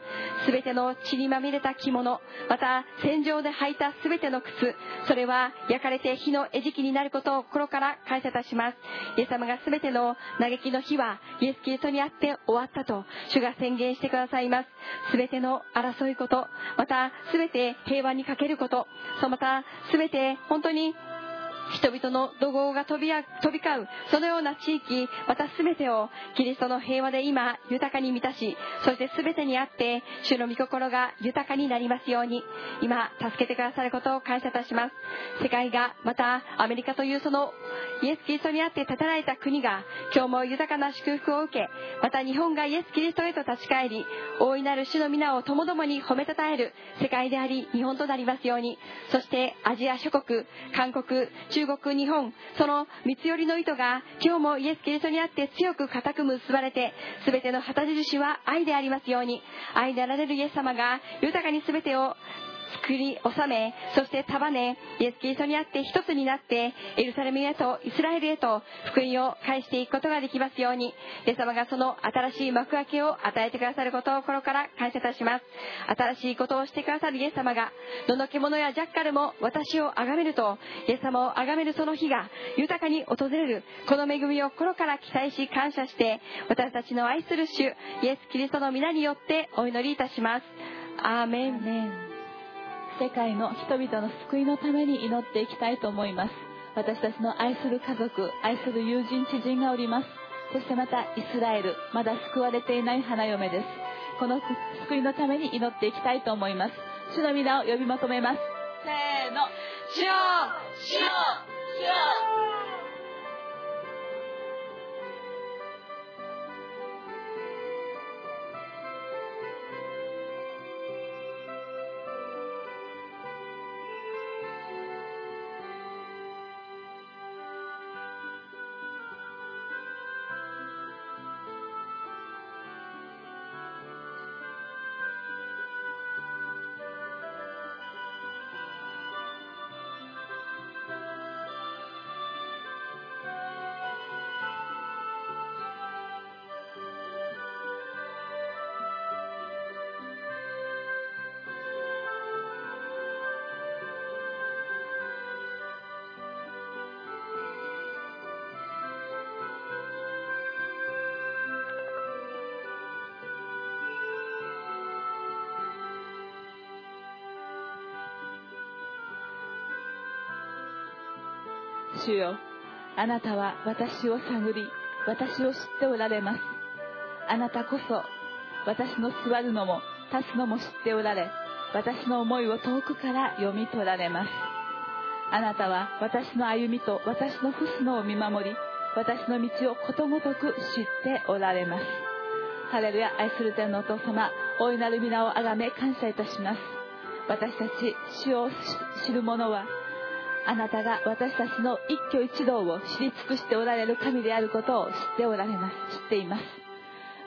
全ての血にまみれた着物また戦場で履いた全ての靴それは焼かれて火の餌食になることを心から感謝いたします。イエス様が全ての嘆きの日はイエス・キリストにあって終わったと主が宣言してくださいます。全ての争いことまた全て平和にかけることそまた全て本当に人々の怒号が飛び飛び交うそのような地域また全てをキリストの平和で今豊かに満たしそして全てにあって主の御心が豊かになりますように今助けてくださることを感謝いたします。世界がまたアメリカというそのイエス・キリストにあって建てられた国が今日も豊かな祝福を受けまた日本がイエス・キリストへと立ち返り大いなる主の皆をともどもに褒めたたえる世界であり日本となりますようにそしてアジア諸国韓国中国日本その三つ寄りの糸が今日もイエス・キリストにあって強く固く結ばれて全ての旗印は愛でありますように愛であられるイエス様が豊かにすべてを作り収めそして束ねイエス・キリストにあって一つになってエルサレムへとイスラエルへと福音を返していくことができますようにイエス様がその新しい幕開けを与えてくださることを心から感謝いたします。新しいことをしてくださるイエス様がどの獣やジャッカルも私を崇めるとイエス様を崇めるその日が豊かに訪れるこの恵みを心から期待し感謝して私たちの愛する主イエス・キリストの皆によってお祈りいたします。アーメン。世界の人々の救いのために祈っていきたいと思います。私たちの愛する家族愛する友人知人がおります。そしてまたイスラエルまだ救われていない花嫁です。この救いのために祈っていきたいと思います。主の皆を呼び求めます。せーの。主よ主よ主よ。主よあなたは私を探り私を知っておられます。あなたこそ私の座るのも立つのも知っておられ私の思いを遠くから読み取られます。あなたは私の歩みと私の不死のを見守り私の道をことごとく知っておられます。ハレルヤ愛する天のお父様大いなる皆をあがめ感謝いたします。私たち主を知る者はあなたが私たちの一挙一動を知り尽くしておられる神であることを知っておられます。知っています。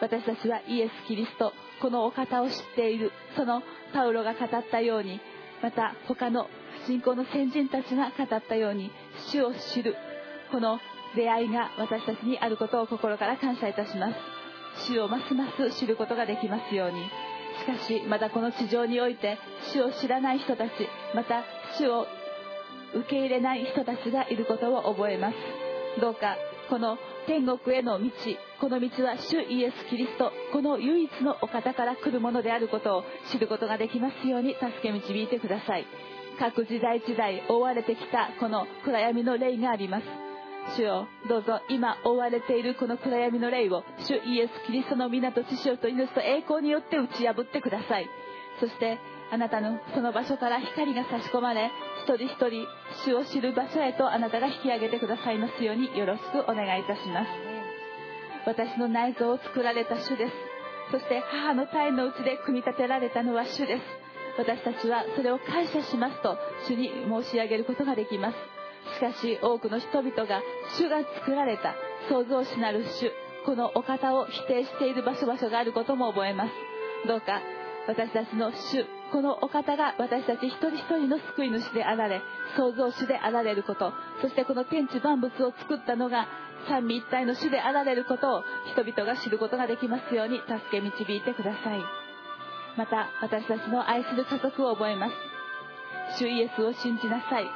私たちはイエス・キリストこのお方を知っている。そのパウロが語ったようにまた他の信仰の先人たちが語ったように主を知る。この出会いが私たちにあることを心から感謝いたします。主をますます知ることができますように。しかしまたこの地上において主を知らない人たちまた主を受け入れない人たちがいることを覚えます。どうかこの天国への道この道は主イエス・キリストこの唯一のお方から来るものであることを知ることができますように助け導いてください。各時代時代覆われてきたこの暗闇の霊があります。主よどうぞ今覆われているこの暗闇の霊を主イエス・キリストの皆と知性と命と栄光によって打ち破ってください。そしてあなたのその場所から光が差し込まれ一人一人主を知る場所へとあなたが引き上げてくださいますようによろしくお願いいたします。私の内臓を作られた主です。そして母の体のうちで組み立てられたのは主です。私たちはそれを感謝しますと主に申し上げることができます。しかし多くの人々が主が作られた創造主なる主このお方を否定している場所場所があることも覚えます。どうか私たちの主このお方が私たち一人一人の救い主であられ創造主であられることそしてこの天地万物を作ったのが三位一体の主であられることを人々が知ることができますように助け導いてください。また私たちの愛する家族を覚えます。主イエスを信じなさい。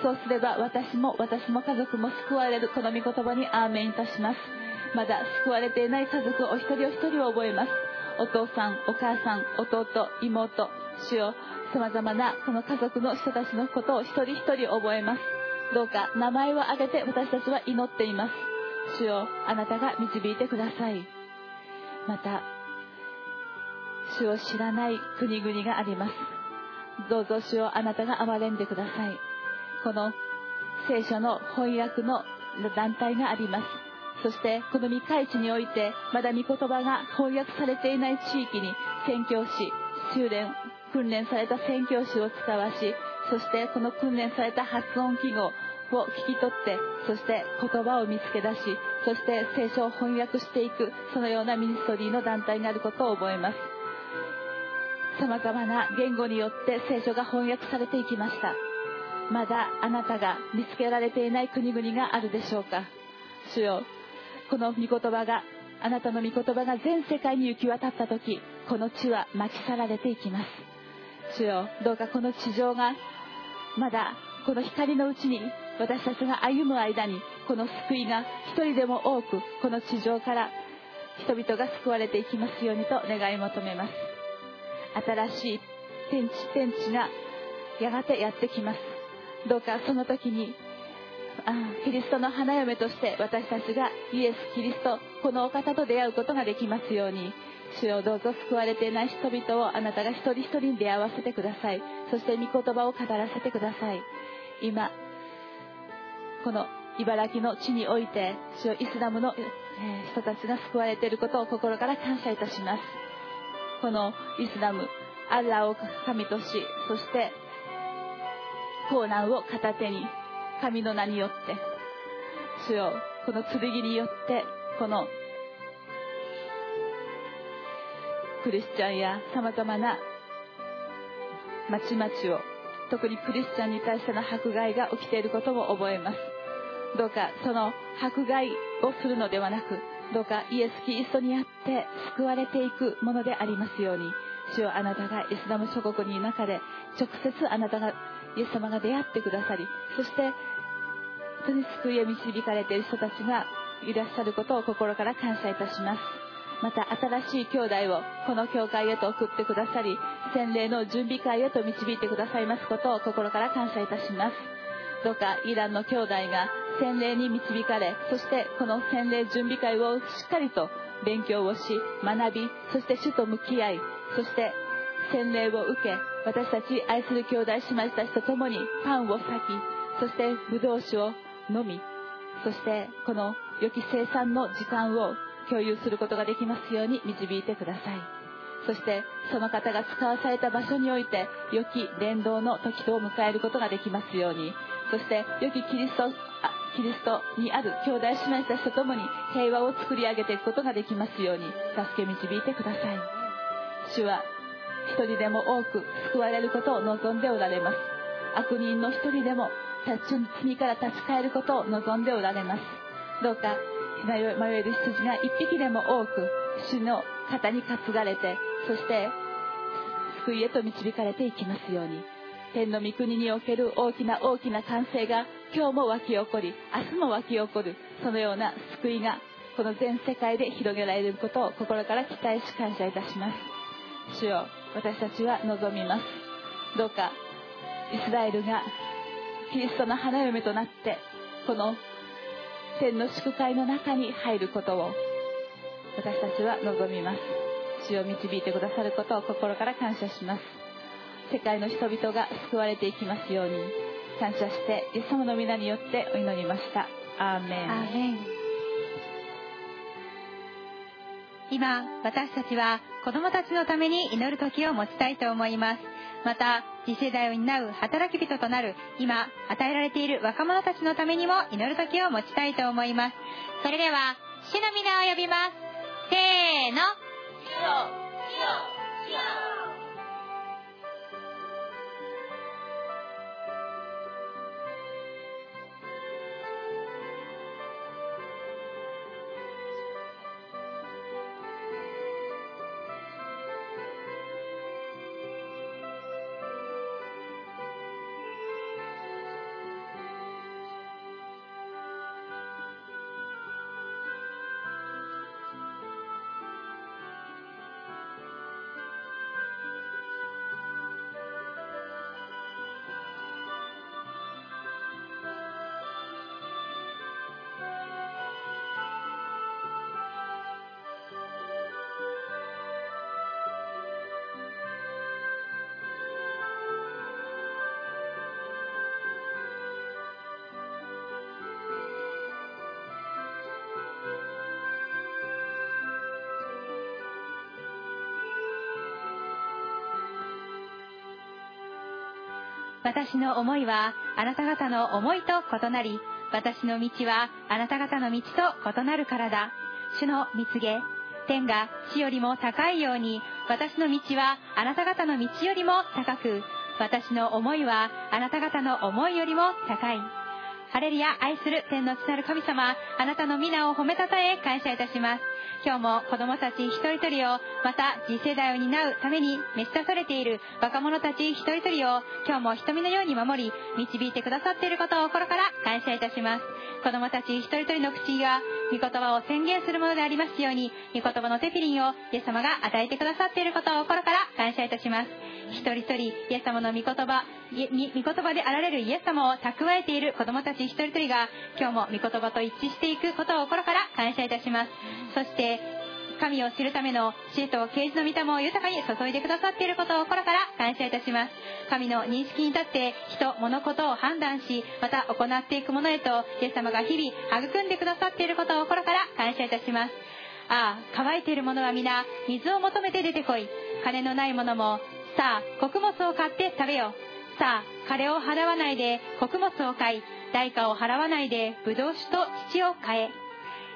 そうすれば私も私も家族も救われるこの御言葉にアーメンいたします。まだ救われていない家族お一人お一人を覚えます。お父さんお母さん弟妹主よ。さまざまなこの家族の人たちのことを一人一人覚えます。どうか名前を挙げて私たちは祈っています。主よあなたが導いてください。また主を知らない国々があります。どうぞ主をあなたが憐れんでください。この聖書の翻訳の団体があります。そしてこの未開地においてまだ御言葉が翻訳されていない地域に宣教師修練訓練された宣教師を使わしそしてこの訓練された発音記号を聞き取ってそして言葉を見つけ出しそして聖書を翻訳していくそのようなミニストリーの団体になることを覚えます。さまざまな言語によって聖書が翻訳されていきました。まだあなたが見つけられていない国々があるでしょうか。主よこの御言葉があなたの御言葉が全世界に行き渡った時この地は巻き去られていきます。主よどうかこの地上がまだこの光のうちに私たちが歩む間にこの救いが一人でも多くこの地上から人々が救われていきますようにと願い求めます。新しい天地天地がやがてやってきます。どうかその時にあキリストの花嫁として私たちがイエス・キリストこのお方と出会うことができますように。主よどうぞ救われていない人々をあなたが一人一人に出会わせてください。そして御言葉を語らせてください。今この茨城の地において主よイスラムの人たちが救われていることを心から感謝いたします。このイスラムアッラを神としそしてコーナンを片手に神の名によって主よこの剣によってこのクリスチャンやさまざまな町々を特にクリスチャンに対しての迫害が起きていることを覚えます。どうかその迫害をするのではなくどうかイエス・キリストにあって救われていくものでありますように主よあなたがイスラム諸国に中で直接あなたがイエス様が出会ってくださりそして本当に救いへ導かれている人たちがいらっしゃることを心から感謝いたします。また新しい兄弟をこの教会へと送ってくださり洗礼の準備会へと導いてくださいますことを心から感謝いたします。どうかイランの兄弟が洗礼に導かれそしてこの洗礼準備会をしっかりと勉強をし学びそして主と向き合いそして洗礼を受け私たち愛する兄弟姉妹たちと共にパンを裂きそしてブドウ酒を飲みそしてこの良き生産の時間を共有することができますように導いてください。そしてその方が使わされた場所において良き伝道の時とを迎えることができますように。そして良きキリストキリストにある兄弟姉妹たちと共に平和を作り上げていくことができますように助け導いてください。主は一人でも多く救われることを望んでおられます。悪人の一人でも罪から立ち返ることを望んでおられます。どうか迷える羊が一匹でも多く主の肩に担がれてそして救いへと導かれていきますように。天の御国における大きな大きな歓声が今日も湧き起こり明日も湧き起こるそのような救いがこの全世界で広げられることを心から期待し感謝いたします。主よ私たちは望みます。どうかイスラエルがキリストの花嫁となってこの天の祝会の中に入ることを私たちは望みます。主を導いてくださることを心から感謝します。世界の人々が救われていきますように感謝してイエス様の皆によってお祈りました。アーメン。アーメン。今私たちは子供たちのために祈る時を持ちたいと思います。また次世代を担う働き人となる今与えられている若者たちのためにも祈る時を持ちたいと思います。それでは主の皆を呼びます。せーの。私の思いはあなた方の思いと異なり私の道はあなた方の道と異なるからだ。主の蜜げ天が地よりも高いように私の道はあなた方の道よりも高く私の思いはあなた方の思いよりも高い。ハレルヤ愛する天の父なる神様あなたの皆を褒めたたえ感謝いたします。今日も子供たち一人一人をまた次世代を担うために召し出されている若者たち一人一人を今日も瞳のように守り導いてくださっていることを心から感謝いたします。子供たち一人一人の口が御言葉を宣言するものでありますように御言葉のテフィリンをイエス様が与えてくださっていることを心から感謝いたします。一人一人イエス様の御言葉御言葉であられるイエス様を蓄えている子供たち一人一人が今日も御言葉と一致していくことを心から感謝いたします。そして神を知るための知恵と啓示の御霊を豊かに注いでくださっていることを心から感謝いたします神の認識に立って人物事を判断しまた行っていくものへとイエス様が日々育んでくださっていることを心から感謝いたしますああ乾いている者は皆水を求めて出てこい金のない者もさあ穀物を買って食べよさあ金を払わないで穀物を買い代価を払わないでブドウ酒と土を買え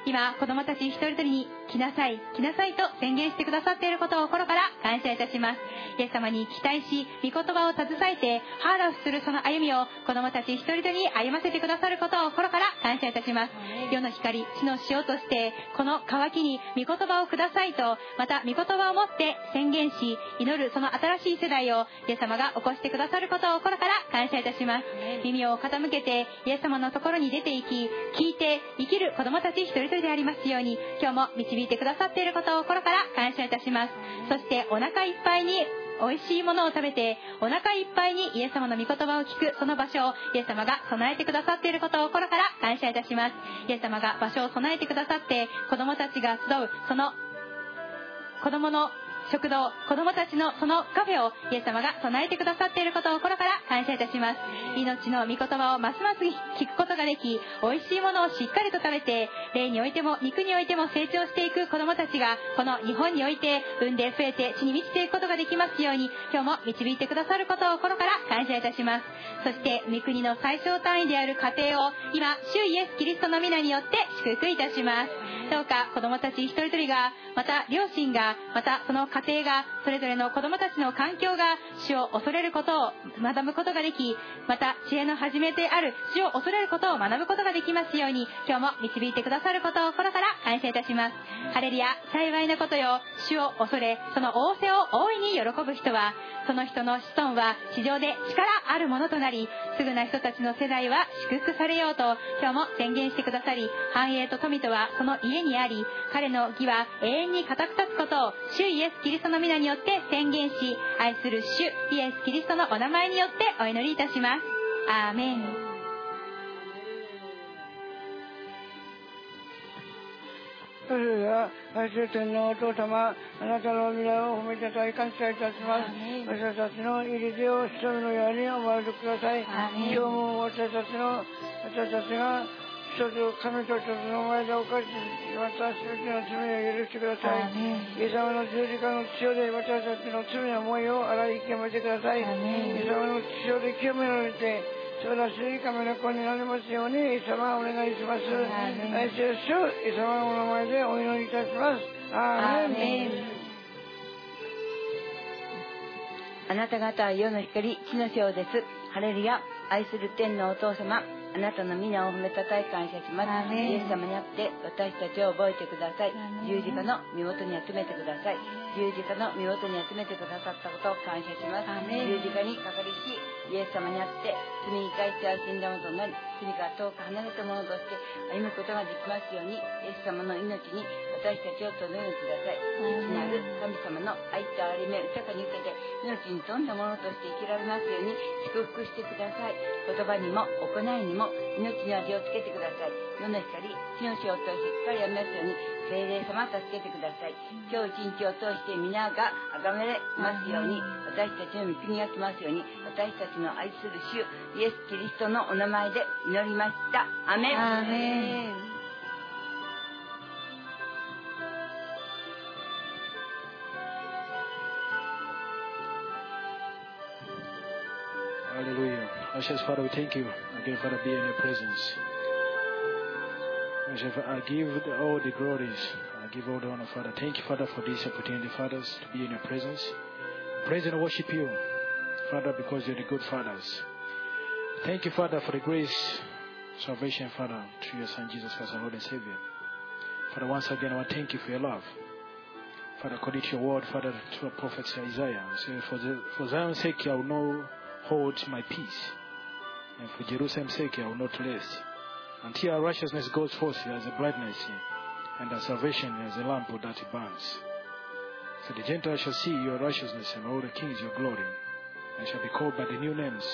今子供たち一人一人に来なさい来なさいと宣言してくださっていることを心から感謝いたします。イエス様に期待し御言葉を携えてハーラフするその歩みを子供たち一人一人に歩ませてくださることを心から感謝いたします。世の光地の塩としてこの渇きに御言葉をくださいとまた御言葉を持って宣言し祈るその新しい世代をイエス様が起こしてくださることを心から感謝いたします。耳を傾けてイエス様のところに出て行き聞いて生きる子供たち一人一人でありますように今日も導いてくださっていることを心から感謝いたします。そしてお腹いっぱいに美味しいものを食べてお腹いっぱいにイエス様の御言葉を聞くその場所をイエス様が備えてくださっていることを心から感謝いたします。イエス様が場所を備えてくださって子供たちが集うその子供の食堂子供たちのそのカフェをイエス様が備えてくださっていることを心から感謝いたします命の御言葉をますます聞くことができ美味しいものをしっかりと食べて霊においても肉においても成長していく子供たちがこの日本において産んで増えて地に満ちていくことができますように今日も導いてくださることを心から感謝いたします。そして御国の最小単位である家庭を今主イエス・キリストの皆によって祝福いたします。どうか子供たち一人一人がまた両親がまたその家家庭がそれぞれの子供たちの環境が主を恐れることを学ぶことができまた知恵の始めである主を恐れることを学ぶことができますように今日も導いてくださることを心から感謝いたします。ハレルヤ幸いなことよ主を恐れその仰せを大いに喜ぶ人はその人の子孫は地上で力あるものとなりすぐな人たちの世代は祝福されようと今日も宣言してくださり繁栄と富とはその家にあり彼の義は永遠に固く立つことを主イエス・キリストの皆によって宣言し愛する主イエス・キリストのお名前によってお祈りいたしますアーメンそれでは、愛する天皇お父様、あなたの皆を褒めたたえ感謝いたします。私たちの入り手を一人のようにお守りください。今日も私たちの、私たちがとの前で犯したの罪を許してください。イエス様の十字架の血潮で私たちの罪の思いを洗い清めてください。イエス様の血潮で清められて、素晴らしい神の子になりますように、イエス様お願いします。愛する主、イエス様のお名前でお祈りいたします。アーメン。あなた方は世の光、地の塩です。ハレルヤ、愛する天のお父様、あなたの皆を褒めたたえ感謝します。イエス様にあって私たちを覚えてください。十字架の身元に集めてください。十字架の身元に集めてくださったことを感謝します。十字架にかかりし、イエス様にあって罪に対しては死んだものとなり、罪から遠く離れたものとして歩むことができますように、イエス様の命に私たちを留めてください。父なる神様の愛と憐れみを豊かに受けて、命に富んだものとして生きられますように祝福してください。言葉にも行いにも命に味をつけてください。世の光、地の塩としっかりやめますように、聖霊様助けてください。今日一日を通して皆が崇めれますように、私たちの御国が来ますように、私たちの愛する主、イエス・キリストのお名前で祈りました。アメン。Precious Father, we thank you again, Father, be in your presence. I give all the glories. I give all the honor, Father. Thank you, Father, for this opportunity, Fathers, to be in your presence. Praise and worship you, Father, because you're the good fathers. Thank you, Father, for the grace, salvation, Father, through your Son Jesus Christ, our Lord and Savior. Father, once again, I want to thank you for your love. Father, according to your word, Father, through a prophet Isaiah, say, for, the, for Zion's sake, I will not hold my peace. And for Jerusalem's sake, I will not rest. Until our righteousness goes forth as a brightness, and our salvation as a lamp that burns. So the Gentiles shall see your righteousness, and all the kings your glory, and shall be called by the new names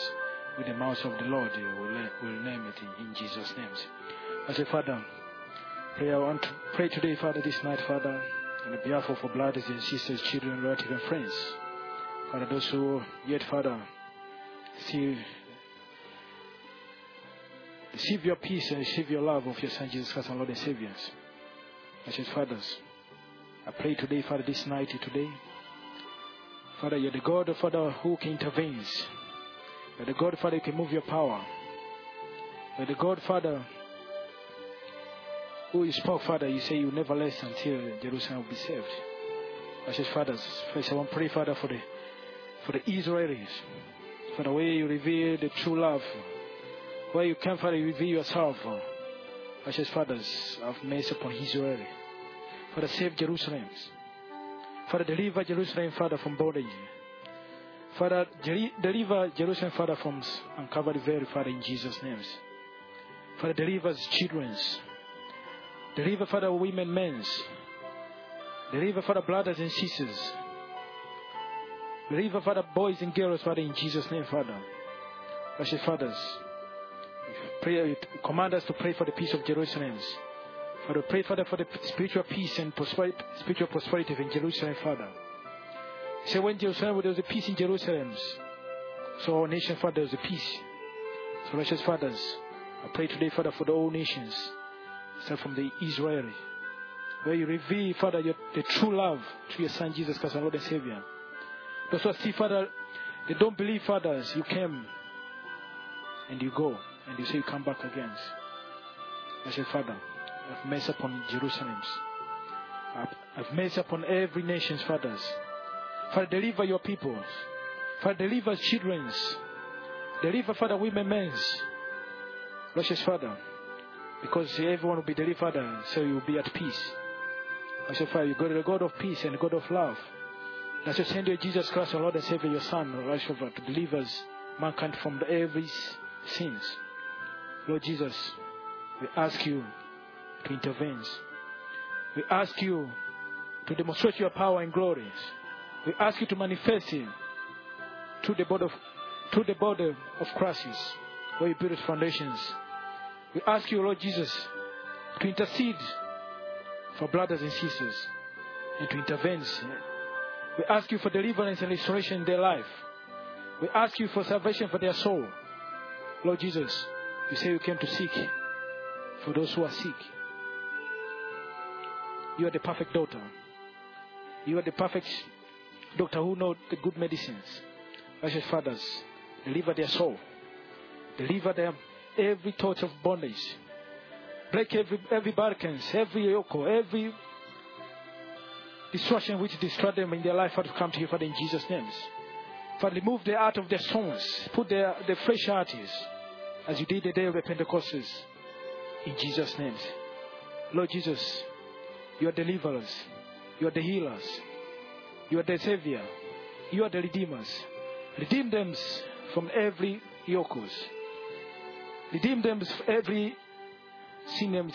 with the mouth of the Lord will, will name it in, in Jesus' names. I say, Father, pray, I want to pray today, Father, this night, Father. on behalf of our brothers and sisters, children, relatives, and friends. Father, those who yet, Father, still receive your peace and receive your love of your Son Jesus Christ, our Lord and Savior. Precious fathers, I pray today, Father, this night, today, Father, you're the God, Father, who can intervene. You're the God, Father, who can move your power. You're the God, Father, who you spoke, Father, you say you never rest until Jerusalem will be saved. Precious fathers, first I want to pray, Father, for the for the Israelis, for the way you reveal the true love, where you can, Father, reveal yourself. as Precious fathers, have mercy upon Israel. Father, save Jerusalem. Father, deliver Jerusalem, Father, from bondage. Father, deli- deliver Jerusalem, Father, from uncovered veil, Father, in Jesus' names. Father, deliver children's. Deliver, Father, women, men's. Deliver, Father, brothers and sisters. Deliver, Father, boys and girls, Father, in Jesus' name, Father. Precious fathers, pray, command us to pray for the peace of Jerusalem. Father, pray, Father, for the spiritual peace and prosperity, spiritual prosperity in Jerusalem, Father. Say when Jerusalem, there was a peace in Jerusalem. So our nation, Father, there was a peace. So, precious fathers, I pray today, Father, for the whole nations. Start from the Israel, where you reveal, Father, your, the true love to your Son Jesus Christ, our Lord and Savior. Those who see, Father, they don't believe, fathers, you came and you go, and you say you come back again. I say, Father, I've mercy upon Jerusalem. Have, have mercy upon every nation's fathers. Father, deliver your people. Father, deliver children's. Deliver, Father, women, men's. Precious Father, because everyone will be delivered, so you will be at peace. I say, Father, you God, the God of peace and the God of love. That's your send your Jesus Christ, our Lord and Savior, your Son, Lord, to deliver mankind from every sins. Lord Jesus, we ask you to intervene. We ask you to demonstrate your power and glory. We ask you to manifest it through the body of, through the body of Christ, where you build its foundations. We ask you, Lord Jesus, to intercede for brothers and sisters and to intervene. We ask you for deliverance and restoration in their life. We ask you for salvation for their soul. Lord Jesus, you say you came to seek for those who are sick. You are the perfect doctor. You are the perfect doctor who knows the good medicines. Precious fathers, deliver their soul. Deliver them every thought of bondage. Break every every barricades, every yoke, every destruction which destroy them in their life. Father, come to you, Father, in Jesus' name. Father, remove the heart of their stones. Put their the fresh hearts, as you did the day of the Pentecostals. In Jesus' name. Lord Jesus, you are deliverers. You are the healers. You are the savior. You are the redeemers. Redeem them from every yokes. Redeem them from every sin.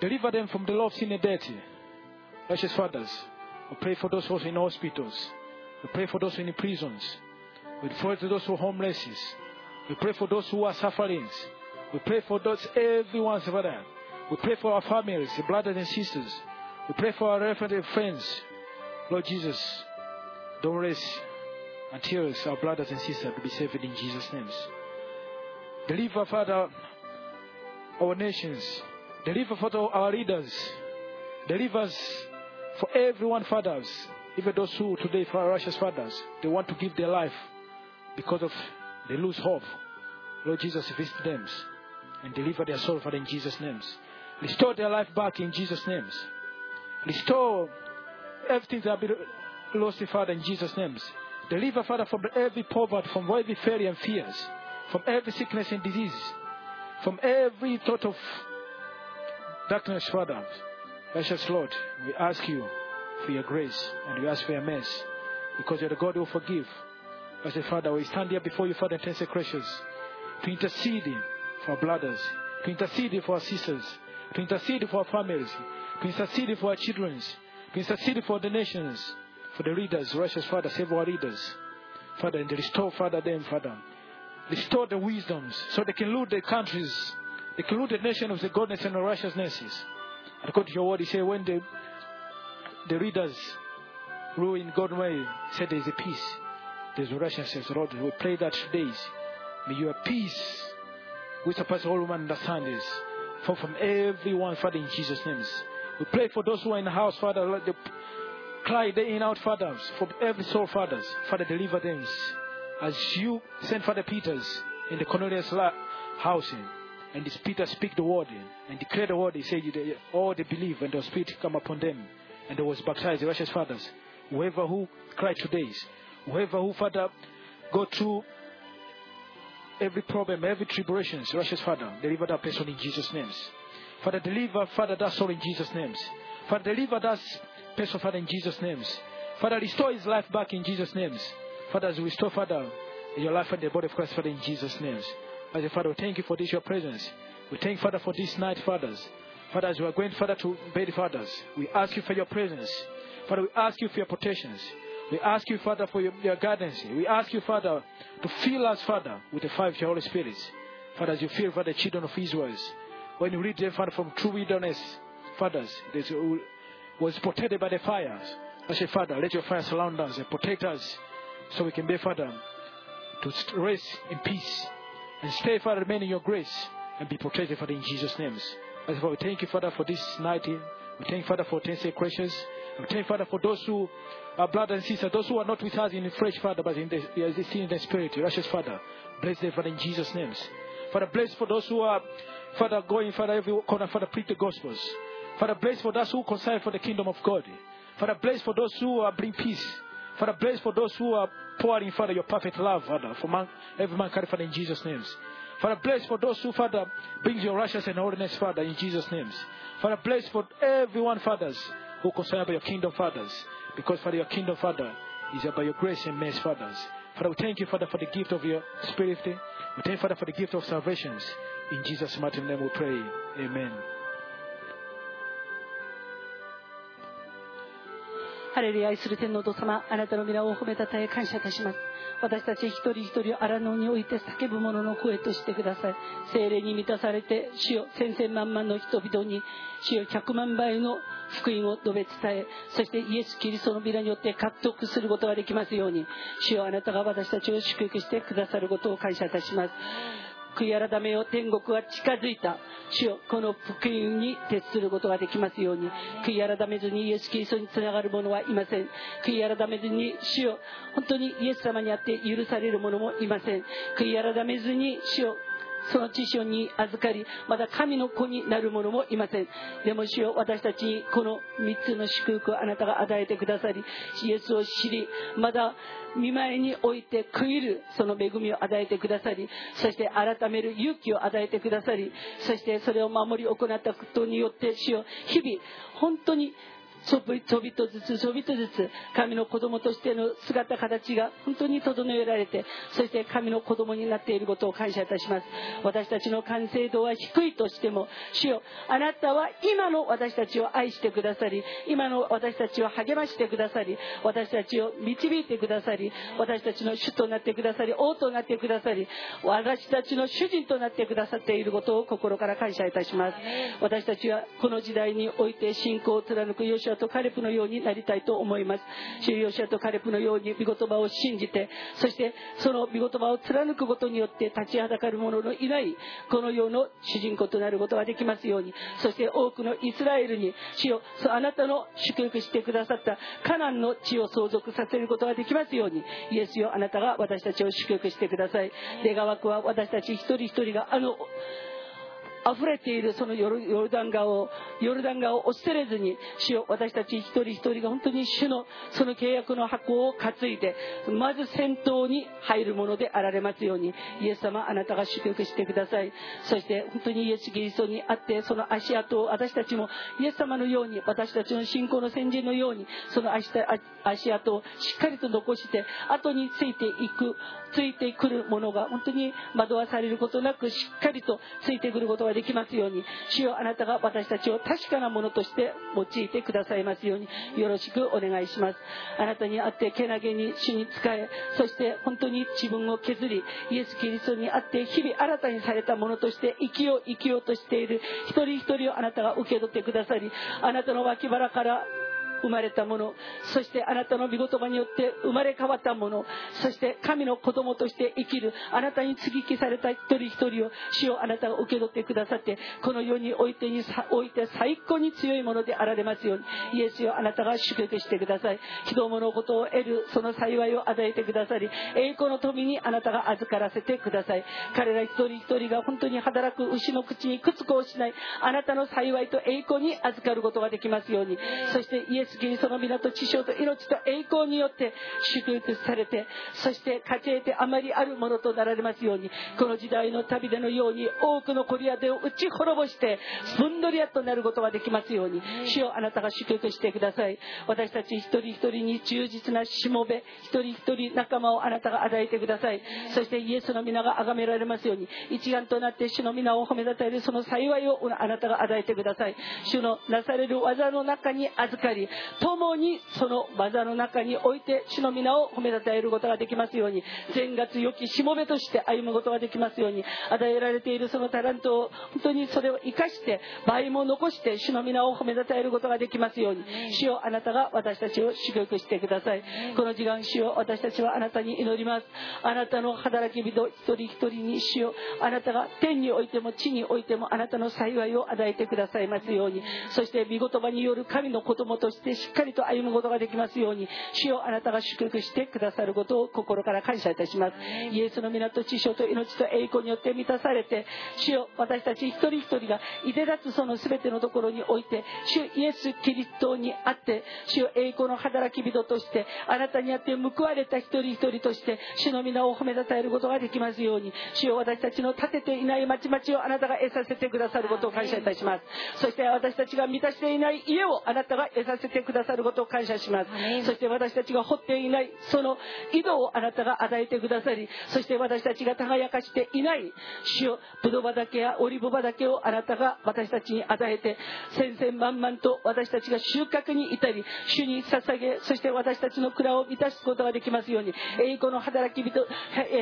Deliver them from the law of sin and death. Precious fathers, we pray for those who are in hospitals. We pray for those who are in prisons. We pray for those who are homeless. We pray for those who are suffering. We pray for those everyone's brother. We pray for our families, brothers and sisters. We pray for our reverend friends. Lord Jesus, don't rest until our brothers and sisters will be saved in Jesus' name. Deliver, Father, our nations. Deliver, Father, our leaders. Deliver us for everyone, fathers. Even those who today, for our righteous fathers, they want to give their life because of they lose hope. Lord Jesus, visit them and deliver their soul, Father, in Jesus' names. Restore their life back in Jesus' names. Restore everything that have been lost, Father, in Jesus' names. Deliver, Father, from every poverty, from every failure and fears, from every sickness and disease, from every thought of darkness, Father. Precious Lord, we ask you for your grace and we ask for your mercy because you're the God who forgive. As a Father, we stand here before you, Father, in consecrations to intercede for our brothers, to intercede for our sisters, to intercede for our families, to intercede for our children, to intercede for the nations, for the leaders, righteous Father, save our leaders. Father, and restore, Father, them, Father. Restore the wisdoms so they can rule the countries, they can rule the nation of the goodness and the righteousnesses. According to your word, you say when the the readers rule in God's way, said there's a peace. There's says, Lord. We pray that today. May your peace, which surpasses all human understanding, fall from everyone, Father, in Jesus' name. We pray for those who are in the house, Father, let the cry day in out, fathers, for every soul, fathers. Father, deliver them. As you sent Father Peters in the Cornelius house, and this Peter speak the word and declare the word, he said, all they believe and the Spirit come upon them, and they was baptized, the righteous fathers. Whoever who cried today, whoever who, Father, go through every problem, every tribulation, righteous Father, deliver that person in Jesus' names. Father, deliver, Father, that soul in Jesus' names. Father, deliver that person, Father, in Jesus' names. Father, restore his life back in Jesus' names. Father, as restore, Father, your life and the body of Christ, Father, in Jesus' names. A Father, we thank you for this, your presence. We thank Father for this night, fathers. Father, as we are going, Father, to bed, fathers, we ask you for your presence. Father, we ask you for your protections. We ask you, Father, for your, your guidance. We ask you, Father, to fill us, Father, with the your Holy Spirit. Father, as you fill, Father, the children of Israel. When you read them, Father, from true wilderness, fathers, they was protected by the fires. I say, Father, let your fire surround us and protect us so we can be, Father, to rest in peace and stay, Father, remain in your grace and be protected, Father, in Jesus' names. As Father, we thank you, Father, for this night. We thank you, Father, for 10 questions. We Father, for those who are brothers and sisters, those who are not with us in flesh, Father, but in the, in the spirit. Righteous Father, bless them, Father, in Jesus' names. Father, bless for those who are, Father, going, Father, every corner, Father, preach the Gospels. Father, bless for those who concern for the kingdom of God. Father, bless for those who are bring peace. Father, bless for those who are pouring, Father, your perfect love, Father, for man, every man, Father, in Jesus' names. Father, bless for those who, Father, brings your righteousness and holiness, Father, in Jesus' names. Father, bless for everyone, fathers, who concern about your kingdom, fathers. Because, Father, your kingdom, Father, is about your grace and mercy, fathers. Father, we thank you, Father, for the gift of your spirit. We thank you, Father, for the gift of salvations. In Jesus' mighty name we pray. Amen. ハレルヤ愛する天皇と様、あなたの皆を褒めたたえ感謝いたします。私たち一人一人を荒野において叫ぶ者の声としてください。精霊に満たされて、主よ千千万万の人々に、主よ百万倍の福音を述べ伝え、そしてイエス・キリストの皆によって獲得することができますように、主よあなたが私たちを祝福してくださることを感謝いたします。悔い改めよ天国は近づいた。主よこの福音に徹することができますように。悔い改めずにイエス・キリストにつながる者はいません。悔い改めずに主よ本当にイエス様にあって許される者もいません。悔い改めずに主よその知性に預かりまだ神の子になる者もいません。でも主よ私たちにこの3つの祝福をあなたが与えてくださりイエスを知りまだ見舞いにおいて悔いるその恵みを与えてくださりそして改める勇気を与えてくださりそしてそれを守り行ったことによって主よ日々本当にちょびちょびとずつちょびとずつ神の子供としての姿形が本当に整えられてそして神の子供になっていることを感謝いたします。私たちの完成度は低いとしても主よあなたは今の私たちを愛してくださり今の私たちを励ましてくださり私たちを導いてくださり私たちの主となってくださり王となってくださり私たちの主人となってくださっていることを心から感謝いたします。私たちはこの時代において信仰を貫くとカレプのようになりたいと思います。主ヨシュアとカレプのように御言葉を信じてそしてその御言葉を貫くことによって立ちはだかる者のいないこの世の主人公となることができますように。そして多くのイスラエルに主よあなたの祝福してくださったカナンの地を相続させることができますように。イエスよあなたが私たちを祝福してください。願わくは私たち一人一人があの溢れているそのヨルヨルダン川をヨルダン川を押しれずに主よ私たち一人一人が本当に主のその契約の箱を担いでまず先頭に入るものであられますようにイエス様あなたが祝福してください。そして本当にイエス・キリストにあってその足跡を私たちもイエス様のように私たちの信仰の先人のようにその足足跡をしっかりと残して後についていくついてくるものが本当に惑わされることなくしっかりとついてくることができますように主よあなたが私たちを確かなものとして用いてくださいますようによろしくお願いします。あなたにあってけなげに主に仕えそして本当に自分を削りイエス・キリストにあって日々新たにされたものとして生きよう生きようとしている一人一人をあなたが受け取ってくださりあなたの脇腹から生まれたものそしてあなたの御言葉によって生まれ変わったものそして神の子供として生きるあなたに接ぎ木された一人一人を主をあなたが受け取ってくださってこの世においてにおいて最高に強いものであられますようにイエスよあなたが祝福してください。非道のことを得るその幸いを与えてくださり栄光の富にあなたが預からせてください。彼ら一人一人が本当に働く牛の口にくつこをしないあなたの幸いと栄光に預かることができますように。そしてイエス・キリストの皆と知性と命と栄光によって祝福されてそして勝ち得てあまりあるものとなられますようにこの時代の旅でのように多くのコリアテを打ち滅ぼしてスンドリアとなることができますように主をあなたが祝福してください。私たち一人一人に忠実なしもべ一人一人仲間をあなたが与えてください。そしてイエスの皆が崇められますように一丸となって主の皆を褒めたたえるその幸いをあなたが与えてください。主のなされる技の中に預かり共にその技の中において主の皆を褒めたたえることができますように善月良きしもべとして歩むことができますように与えられているそのタラントを本当にそれを生かして倍も残して主の皆を褒めたたえることができますように主よあなたが私たちを祝福してください。この時間主よ私たちはあなたに祈ります。あなたの働き人一人一人に主よあなたが天においても地においてもあなたの幸いを与えてくださいますように。そして御言葉による神の子供としてしっかりと歩むことができますように主よあなたが祝福してくださることを心から感謝いたします。イエスの皆と知性と命と栄光によって満たされて主よ私たち一人一人がいで立つその全てのところにおいて主イエス・キリストにあって主よ栄光の働き人としてあなたにあって報われた一人一人として主の皆を褒めたたえることができますように主よ私たちの立てていない町々をあなたが得させてくださることを感謝いたします。そして私たちが満たしていない家をあなたが得させてくださることを感謝します。そして私たちが掘っていないその井戸をあなたが与えてくださりそして私たちが輝かしていない主よブドウ畑やオリーブ畑をあなたが私たちに与えて千々万々と私たちが収穫に至り主に捧げそして私たちの蔵を満たすことができますように栄光の働き人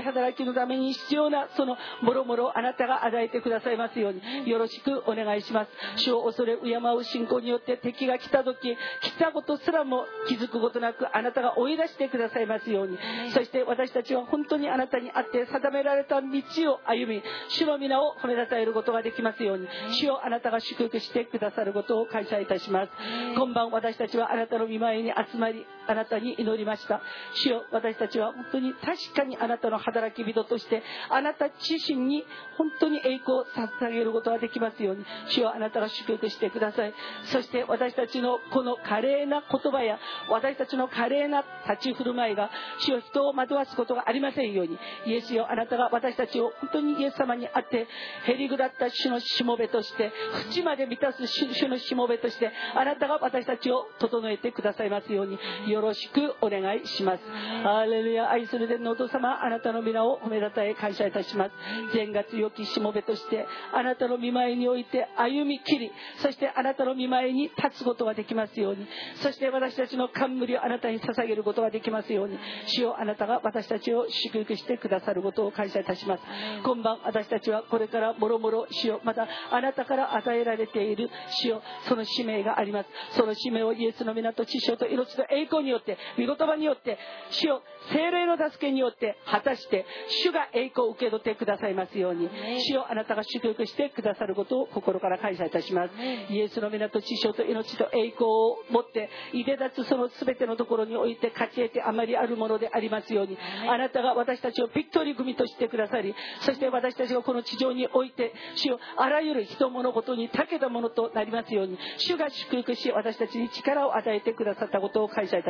働きのために必要なそのもろもろあなたが与えてくださいますようによろしくお願いします。主を恐れ敬う信仰によって敵が来た時来たことすらも気づくことなくあなたが追い出してくださいますように。そして私たちは本当にあなたにあって定められた道を歩み主の皆を褒めたたえることができますように。主をあなたが祝福してくださることを感謝いたします。今晩私たちはあなたの御前に集まりあなたに祈りました。主よ私たちは本当に確かにあなたの働き人としてあなた自身に本当に栄光を捧げることができますように。主よあなたが祝福してください。そして私たちのこの華麗な言葉や私たちの華麗な立ち振る舞いが主よ人を惑わすことがありませんように。イエスよあなたが私たちを本当にイエス様にあってへりくだった主のしもべとして縁まで満たす主のしもべとしてあなたが私たちを整えてくださいますように。よろしくお願いします。ハレルヤ愛する天のお父様あなたの皆を褒めたたえ感謝いたします。善が強きしもべとしてあなたの見舞いにおいて歩み切りそしてあなたの見舞いに立つことができますように。そして私たちの冠をあなたに捧げることができますように。主よあなたが私たちを祝福してくださることを感謝いたします。今晩私たちはこれからもろもろ主よ。またあなたから与えられている主よ。その使命があります。その使命をイエスの皆と知性と命と栄光によって御言葉によって主よ精霊の助けによって果たして主が栄光を受け取ってくださいますように。主よあなたが祝福してくださることを心から感謝いたします。イエスの皆と知性と命と栄光を持っていで立つその全てのところにおいて勝ち得てあまりあるものでありますように。あなたが私たちをビクトリー組としてくださりそして私たちがこの地上において主よあらゆる人物事に長けたものとなりますように。主が祝福し私たちに力を与えてくださったことを感謝いた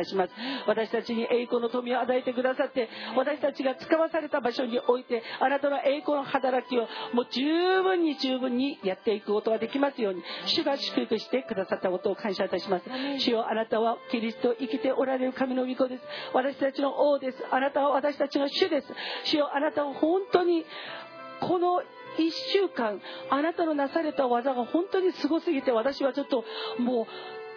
します私たちに栄光の富を与えてくださって私たちが使わされた場所においてあなたの栄光の働きをもう十分に十分にやっていくことができますように主が祝福してくださったことを感謝いたします。主よあなたはキリスト生きておられる神の御子です。私たちの王です。あなたは私たちの主です。主よあなたは本当にこの1週間あなたのなされた技が本当にすごすぎて私はちょっともう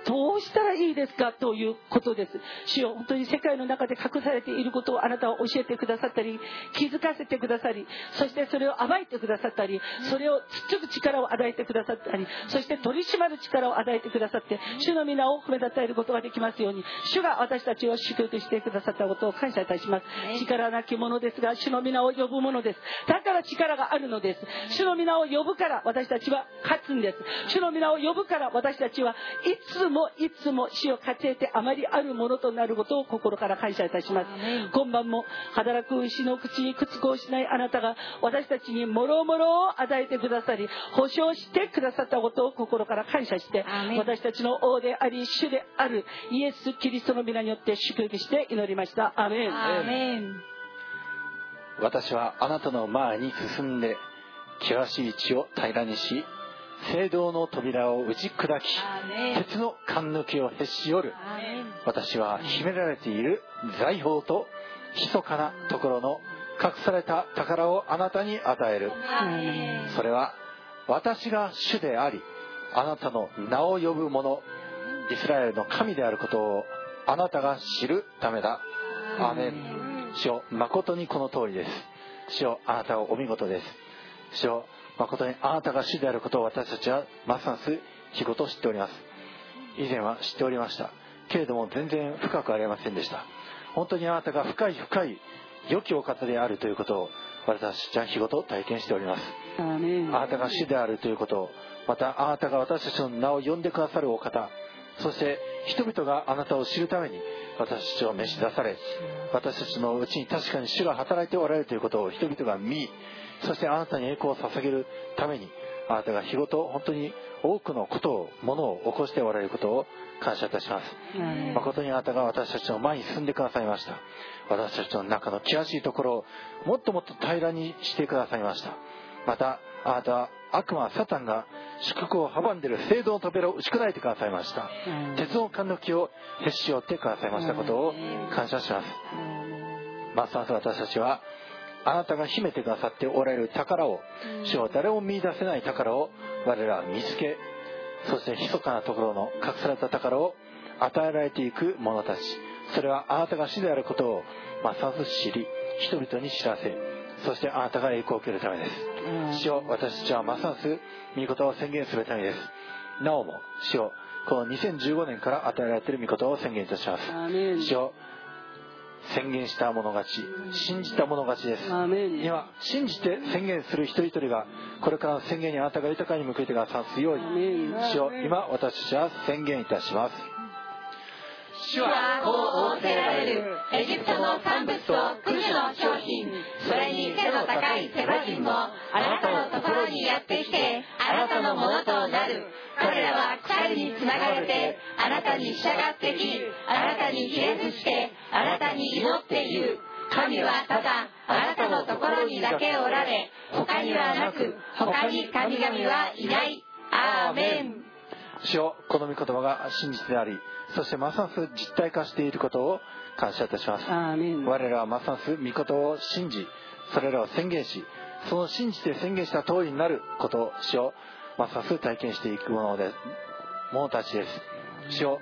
どうしたらいいですかということです。主よ本当に世界の中で隠されていることをあなたは教えてくださったり気づかせてくださりそしてそれを暴いてくださったりそれをつっつく力を与えてくださったりそして取り締まる力を与えてくださって主の皆を褒めたたえることができますように主が私たちを祝福してくださったことを感謝いたします。力なき者ですが主の皆を呼ぶものです。だから力があるのです。主の皆を呼ぶから私たちは勝つんです。主の皆を呼ぶから私たちはいつもいつも死を勝ち得てあまりあるものとなることを心から感謝いたします。今晩も働く牛の口に屈行しないあなたが私たちにもろもろを与えてくださり保証してくださったことを心から感謝して私たちの王であり主であるイエス・キリストの皆によって祝福して祈りました。アーメン。アーメン。私はあなたの前に進んで険しい地を平らにし聖堂の扉を打ち砕き鉄の缶抜きをへし折る。私は秘められている財宝と密かなところの隠された宝をあなたに与える。それは私が主でありあなたの名を呼ぶ者イスラエルの神であることをあなたが知るためだ。アーメン。主よ誠にこの通りです。主よあなたはお見事です。主よ誠にあなたが主であることを私たちはますます日ごと知っております。以前は知っておりました。けれども全然深くありませんでした。本当にあなたが深い深い良きお方であるということを私たちは日ごと体験しております。あなたが主であるということをまたあなたが私たちの名を呼んでくださるお方そして人々があなたを知るために私たちを召し出され私たちのうちに確かに主が働いておられるということを人々が見そしてあなたに栄光を捧げるためにあなたが日ごと本当に多くのことをものを起こしておられることを感謝いたします。誠にあなたが私たちの前に進んでくださいました。私たちの中の険しいところをもっともっと平らにしてくださいました。またあなたは悪魔サタンが祝福を阻んでいる聖堂の扉を打ち砕いてくださいました。鉄の貫をへし折ってくださいましたことを感謝します。ますます私たちはあなたが秘めてくださっておられる宝を主は誰も見出せない宝を我らは見つけそして密かなところの隠された宝を与えられていく者たち。それはあなたが死であることをますます知り人々に知らせそしてあなたが栄光を受けるためです。主を私たちはますます御言葉を宣言するためです。なおも主をこの2015年から与えられている御言葉を宣言いたします。主を宣言した者勝ち信じた者勝ちです。今信じて宣言する一人一人がこれからの宣言にあなたが豊かに報いてくださすように主を今私たちは宣言いたします。主はこう仰せられる。エジプトの産物と国のそれに背の高いセバ人もあなたのところにやってきてあなたのものとなる。彼らは鎖につながれてあなたに従ってきあなたにひれ伏してあなたに祈っている神はただあなたのところにだけおられ他にはなく他に神々はいない。アーメン。主よこの御言葉が真実でありそしてますます実体化していることを感謝いたします。我らはますます御言葉を信じそれらを宣言しその信じて宣言した通りになることを主をますます体験していくもので者たちです。主を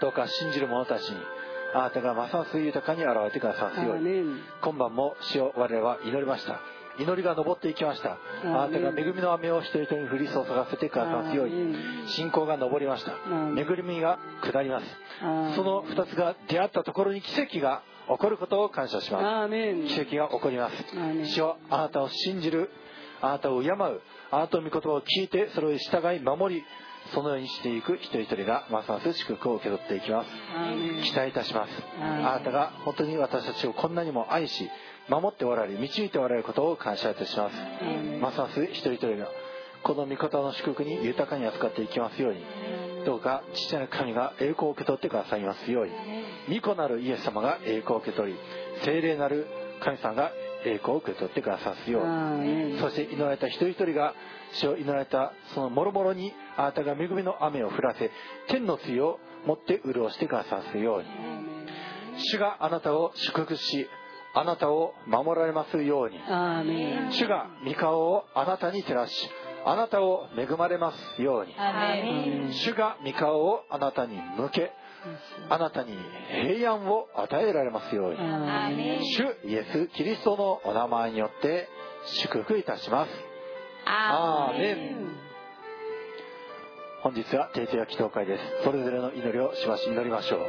どうか信じる者たちにあなたがますます豊かに現れてくださアすように。今晩も主を我々は祈りました祈りが昇っていきました。あなたが恵みの雨を人々に降り注がせてくださますように信仰が昇りました。恵みが下ります。その2つが出会ったところに奇跡が起こることを感謝します。奇跡が起こります。主をあなたを信じるあなたを敬うあなたの御言葉を聞いてそれを従い守りそのようにしていく一人一人がますます祝福を受け取っていきます。期待いたします。あなたが本当に私たちをこんなにも愛し守っておられ導いておられることを感謝いたします。ますます一人一人がこの御言葉の祝福に豊かに扱っていきますようにどうか父なる神が栄光を受け取ってくださいますように。御子なるイエス様が栄光を受け取り聖霊なる神様が栄光を受け取ってくださすように。そして祈られた一人一人が主を祈られたその諸々にあなたが恵みの雨を降らせ天の露を持って潤してくださすように。主があなたを祝福しあなたを守られますように。主が御顔をあなたに照らしあなたを恵まれますように。主が御顔をあなたに向けあなたに平安を与えられますように。主イエス・キリストのお名前によって祝福いたします。アーメン本日は定定や祈祷会です。それぞれの祈りをしばし祈りましょう